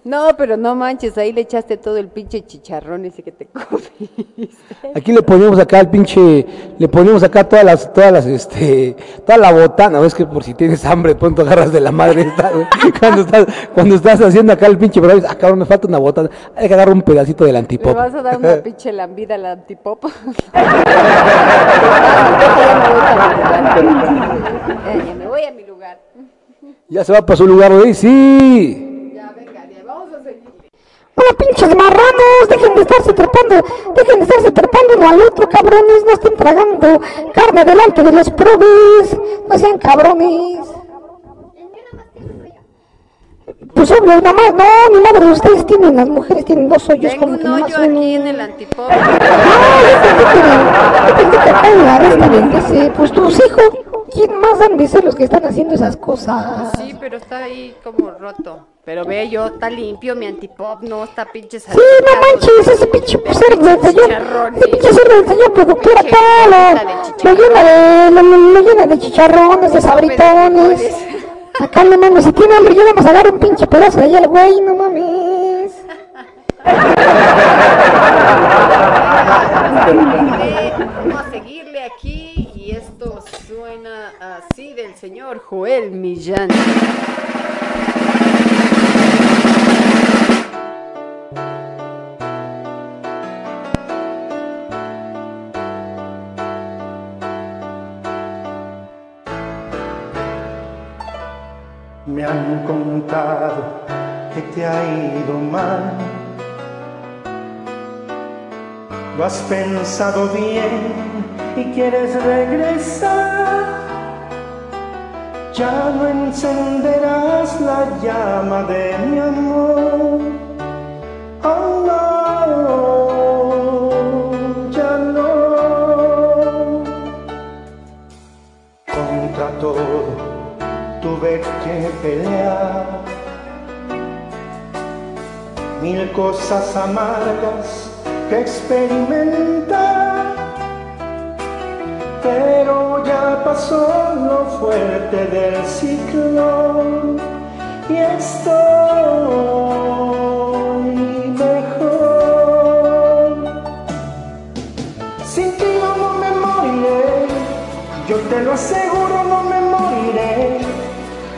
No, pero no manches, ahí le echaste todo el pinche chicharrón ese que te comiste.
Aquí le ponemos acá el pinche, le ponemos acá todas las, todas las, este, toda la botana, ves que por si tienes hambre, de pronto agarras de la madre esta, cuando estás, cuando estás haciendo acá el pinche, pero dices, ah, cabrón, me falta una botana, hay que agarrar un pedacito del
¿Le
antipop.
vas a dar una pinche lambida al antipop? Ya me voy a mi lugar.
Ya se va para su lugar, güey, sí.
Hola, pinches marranos, dejen de estarse trepando, dejen de estarse trepando uno al otro, cabrones, no estén tragando carne delante de los probes, no sean cabrones. Pues obvio, nada más, no, ni madre, ustedes tienen, las mujeres tienen dos hoyos
Tengo
como
un
que más
hoyo aquí en el antipop.
Yo pensé que acá en la pues tus hijos, ¿quién más han de ser los que están haciendo esas cosas?
Sí, pero está ahí como roto. Pero ve yo, está limpio mi antipop, no está pinche
Sí, no manches, ese pinche cerdo del señor, ese pinche cerdo del señor productor acá, lo, llena de, lo, llena de chicharrones, de sabritones. Acá no mames, si tiene hambre yo le vamos a dar un pinche pedazo de ahí al güey, no mames.
Vamos a seguirle aquí y esto suena así del señor Joel Millán.
Me han contado que te ha ido mal. Lo has pensado bien y quieres regresar. Ya no encenderás la llama de mi amor. Oh no, tuve que pelear. Mil cosas amargas que experimentar. Pero ya pasó lo fuerte del ciclón y estoy mejor. Sin ti no me moriré, yo te lo aseguro.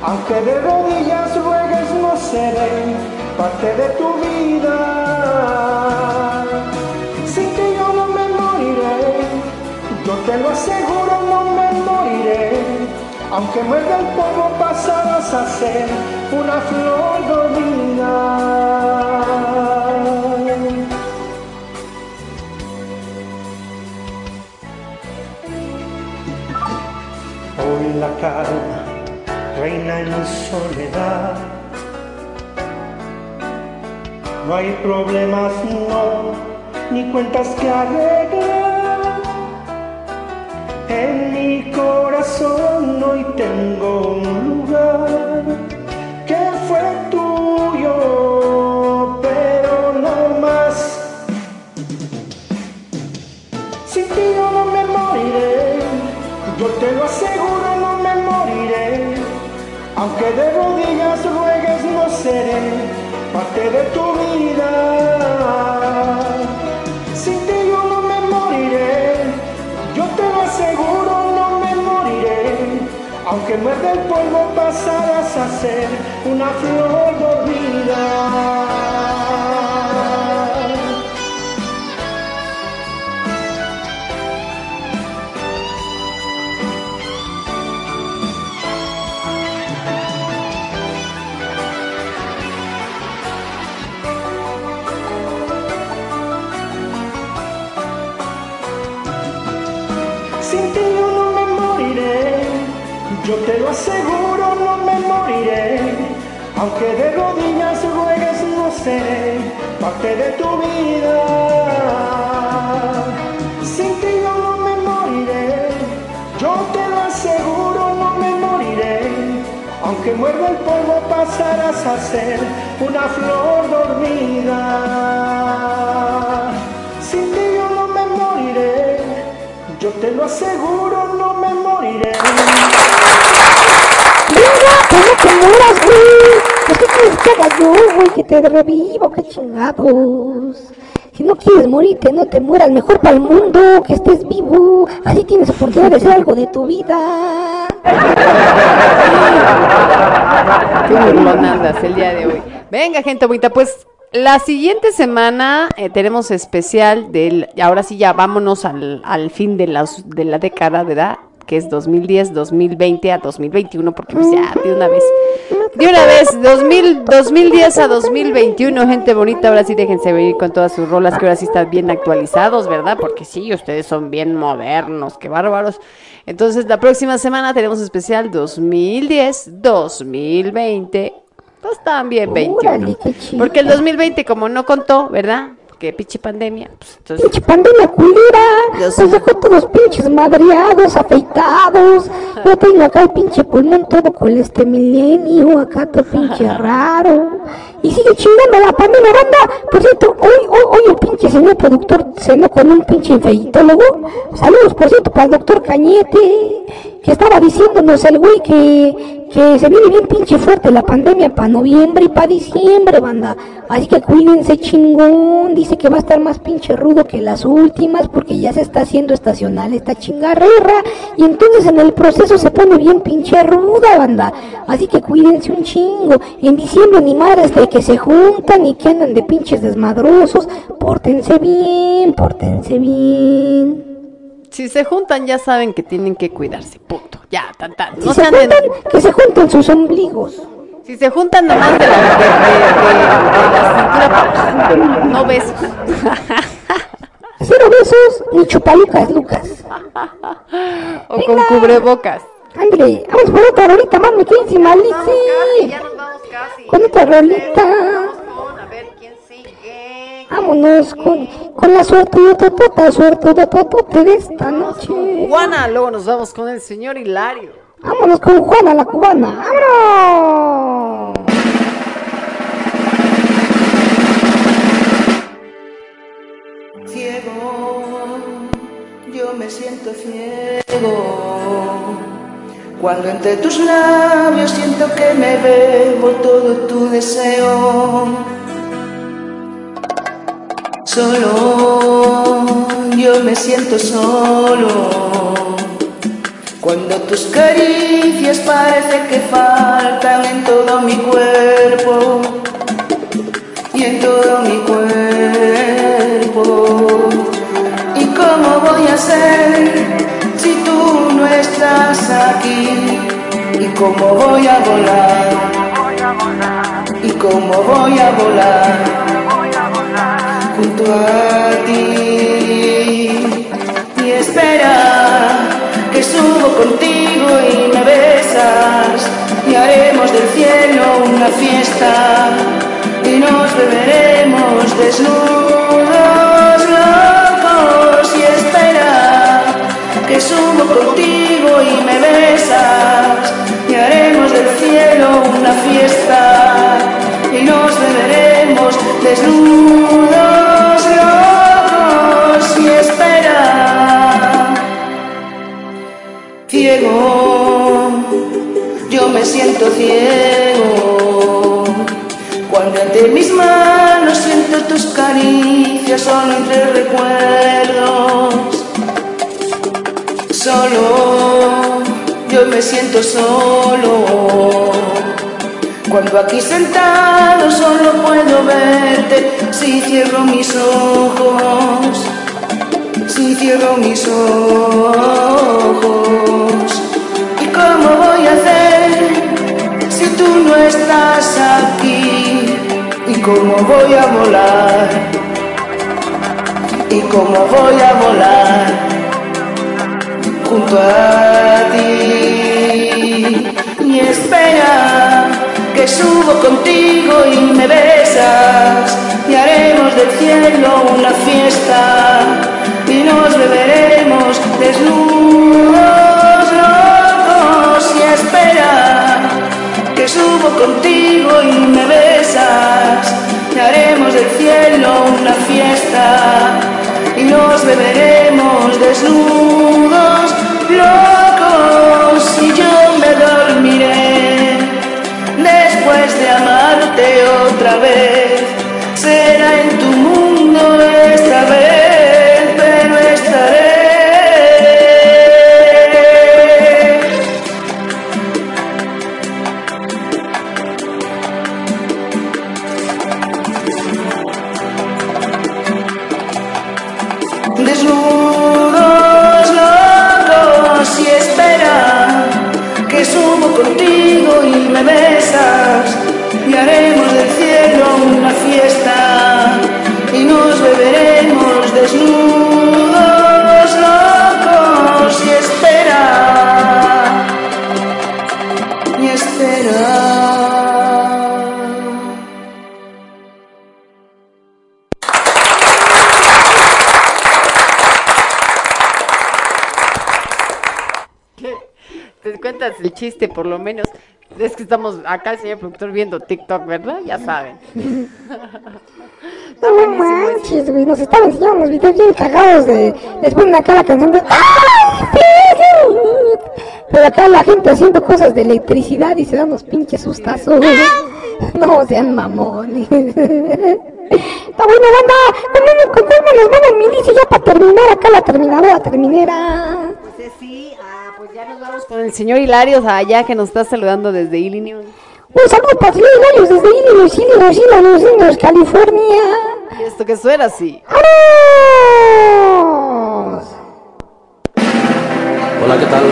Aunque de rodillas ruegues, no seré parte de tu vida. Sin ti yo no me moriré, yo te lo aseguro, no me moriré. Aunque muerda el polvo, pasarás a ser una flor dormida. La calma reina en soledad. No hay problemas, no, ni cuentas que arreglar. En mi corazón hoy tengo un lugar Aunque de rodillas ruegues, no seré parte de tu vida. Sin ti yo no me moriré, yo te lo aseguro, no me moriré. Aunque muerde el polvo, pasarás a ser una flor dormida. Sin Aunque de rodillas ruegues, no seré parte de tu vida. Sin ti yo no me moriré, yo te lo aseguro, no me moriré. Aunque muerda el polvo, pasarás a ser una flor dormida. Sin ti yo no me moriré, yo te lo aseguro, no me moriré.
Que no te mueras, güey. ¿Por qué quieres que te revivo, qué chingados. Si no quieres morirte, no te mueras. Mejor para el mundo que estés vivo. Así tienes oportunidad de hacer algo de tu vida.
Qué el día de hoy. Venga, gente bonita, pues la siguiente semana eh, tenemos especial del, ahora sí ya vámonos al, al fin de, las, de la década, ¿verdad? Que es 2010, 2020 a 2021, porque pues ya de una vez, de una vez, 2000, 2010 a 2021, gente bonita, ahora sí déjense venir con todas sus rolas que ahora sí están bien actualizados, ¿verdad? Porque sí, ustedes son bien modernos, qué bárbaros. Entonces la próxima semana tenemos especial 2010, 2020, pues también 21. Porque el 2020 como no contó, ¿verdad? Que pinche pandemia, pues entonces...
Pinche pandemia culera. Nos dejó todos pinches madreados, afeitados. Yo tengo acá el pinche pulmón todo con este milenio, acá todo pinche raro. Y sigue chingando la pandemia, banda. Por cierto, hoy, hoy, hoy el pinche señor productor cenó con un pinche infeitólogo. Saludos, por cierto, para el doctor Cañete, que estaba diciéndonos el güey que, que se viene bien pinche fuerte la pandemia para noviembre y para diciembre, banda. Así que cuídense chingón. Dice que va a estar más pinche rudo que las últimas porque ya se está haciendo estacional esta chingarrera. Y entonces en el proceso se pone bien pinche ruda, banda. Así que cuídense un chingo. En diciembre ni madres de que se juntan y que andan de pinches desmadrosos. Pórtense bien, pórtense bien.
Si se juntan ya saben que tienen que cuidarse, punto. Ya, tan tan.
Si
No
se
se anden-
juntan, que se junten sus ombligos.
Si se juntan nomás de la, de, de- de- de la cintura para abajo, no besos.
Cero besos ni chupalucas, Lucas.
o con cubrebocas.
Ándale, vamos por otra rolita más, mi quince Con otra rolita. Vámonos con, con la suerte de totota, suerte de totote de esta noche.
Juana, luego nos vamos con el señor Hilario.
Vámonos con Juana la cubana. ¡Vámonos!
yo me siento ciego. Cuando entre tus labios siento que me bebo todo tu deseo. Solo yo me siento solo. Cuando tus caricias parece que faltan en todo mi cuerpo y en todo mi cuerpo. ¿Y cómo voy a ser si tú estás aquí? ¿Y cómo voy a volar? ¿Y cómo voy a volar junto a ti? Y espera que subo contigo y me besas y haremos del cielo una fiesta y nos beberemos desnudos subo contigo y me besas. Y haremos del cielo una fiesta y nos beberemos desnudos locos y espera. Ciego yo me siento ciego. Cuando entre mis manos siento tus caricias solo entre recuerdos. Solo yo me siento solo. Cuando aquí sentado solo puedo verte si cierro mis ojos. Si cierro mis ojos. ¿Y cómo voy a hacer si tú no estás aquí? ¿Y cómo voy a volar? ¿Y cómo voy a volar junto a ti? Y espera que subo contigo y me besas. Y haremos del cielo una fiesta y nos beberemos desnudos locos y espera que subo contigo y me besas. Y haremos del cielo una fiesta y nos beberemos desnudos locos y yo me dormiré después de amarte otra vez. Será en tu mundo
¿Te cuentas el chiste por lo menos? Es que estamos acá el señor productor viendo TikTok, ¿verdad? Ya saben.
No manches, güey, nos estaban enseñando unos videos bien cagados de... Les ponen acá la canción de... Pero acá la gente haciendo cosas de electricidad y se dan unos pinches sustazos. No sean mamones. Está bueno, banda. ¿Con cuál- ¿Con cuál me los van a milicia ya para terminar acá la terminadora terminera?
Con el señor Hilario allá que nos está saludando desde Illinois.
Un saludo para Felipe Garios desde Illinois, Illinois, Illinois, Illinois, California.
Y esto que suena así.
Hola, ¿qué tal?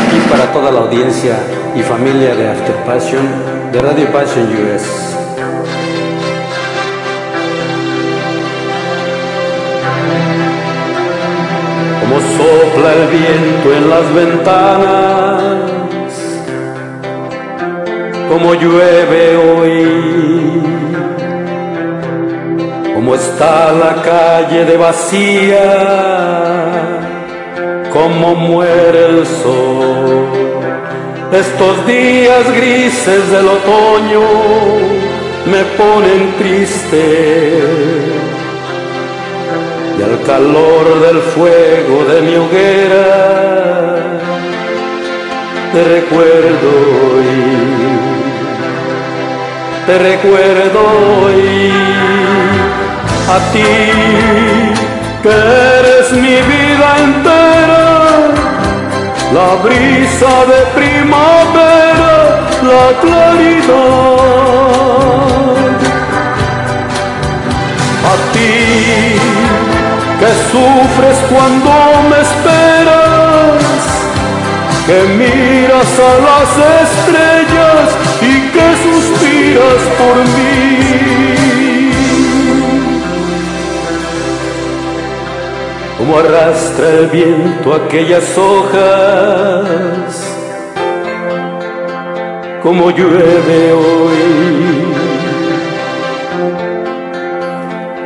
Aquí para toda la audiencia y familia de After Passion de Radio Passion US. Como sopla el viento en las ventanas, como llueve hoy, como está la calle de vacía como muere el sol. Estos días grises del otoño me ponen triste.
Y al calor del fuego de mi hoguera te recuerdo hoy, te recuerdo hoy a ti que eres mi vida entera, la brisa de primavera, la claridad. A ti que sufres cuando me esperas, que miras a las estrellas y que suspiras por mí. Como arrastra el viento aquellas hojas, como llueve hoy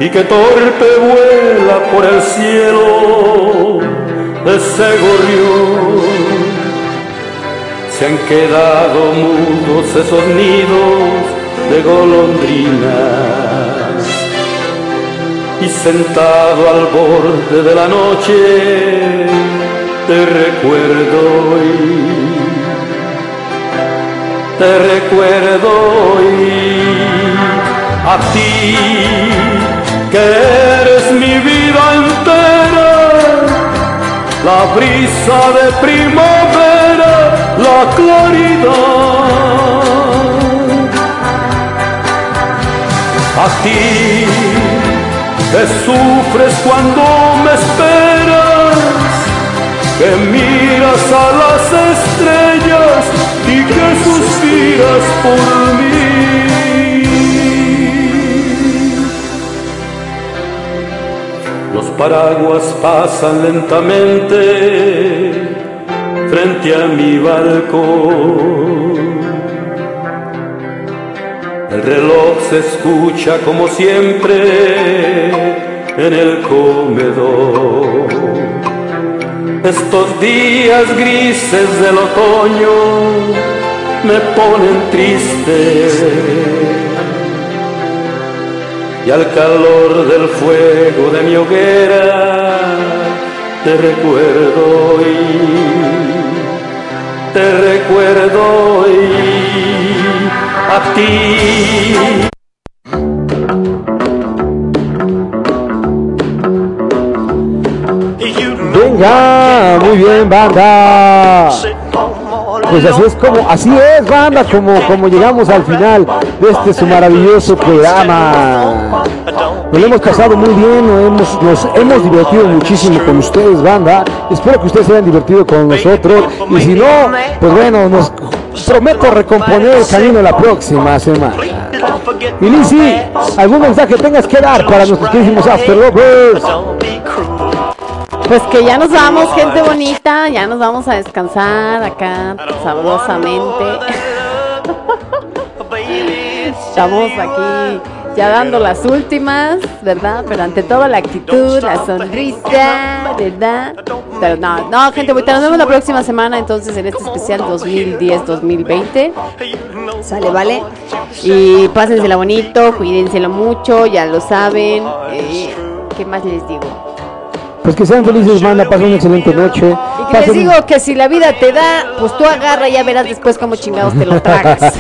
y que torpe vuela por el cielo ese gorrión. Se han quedado mudos esos nidos de golondrinas y sentado al borde de la noche te recuerdo hoy, te recuerdo hoy a ti que eres mi vida entera, la brisa de primavera, la claridad. A ti que sufres cuando me esperas, que miras a las estrellas y que suspiras por mí. Los paraguas pasan lentamente frente a mi balcón. El reloj se escucha como siempre en el comedor. Estos días grises del otoño me ponen triste y al calor del fuego de mi hoguera te recuerdo hoy, te recuerdo hoy a ti.
Venga, muy bien, banda. Pues así es como, así es, banda, como, como llegamos al final de este su maravilloso programa. Nos lo hemos pasado muy bien, nos hemos, divertido muchísimo con ustedes, banda. Espero que ustedes se hayan divertido con nosotros. Y si no, pues bueno, nos prometo recomponer el camino la próxima semana. Y Lizzy, ¿algún mensaje tengas que dar para nuestros queridísimos After Lovers?
Pues que ya nos vamos, gente bonita, ya nos vamos a descansar acá sabrosamente. Estamos aquí ya dando las últimas, ¿verdad? Pero ante todo la actitud, la sonrisa, ¿verdad? Pero no, no, gente bonita, nos vemos la próxima semana entonces en este especial 2010-2020. Sale, ¿vale? Y pásensela bonito, cuídenselo mucho, ya lo saben. Eh, ¿Qué más les digo?
Pues que sean felices, banda, pasen una excelente noche.
Y que les digo que si la vida te da, pues tú agarra y ya verás después cómo chingados te lo tragas.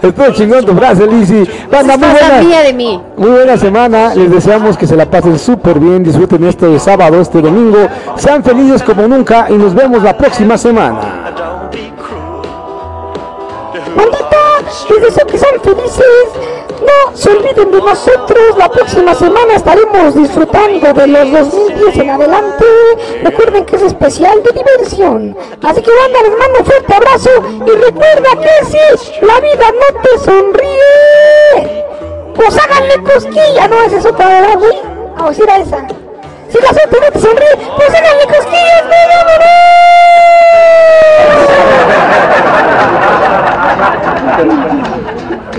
Estoy chingón tu frase, Lizzy. Banda, muy buena,
mía de mí.
muy buena semana. Les deseamos que se la pasen súper bien. Disfruten este sábado, este domingo. Sean felices como nunca y nos vemos la próxima semana.
Pandita, es eso que sean felices. No se olviden de nosotros, la próxima semana estaremos disfrutando de los 2010 en adelante. Recuerden que es especial de diversión. Así que banda, les mando un fuerte abrazo y recuerda que si la vida no te sonríe, pues háganle cosquilla, no es otra, ¿verdad, güey? Vamos a ir a esa. Si la suerte no te sonríe, pues háganle cosquillas, güey, Thank you.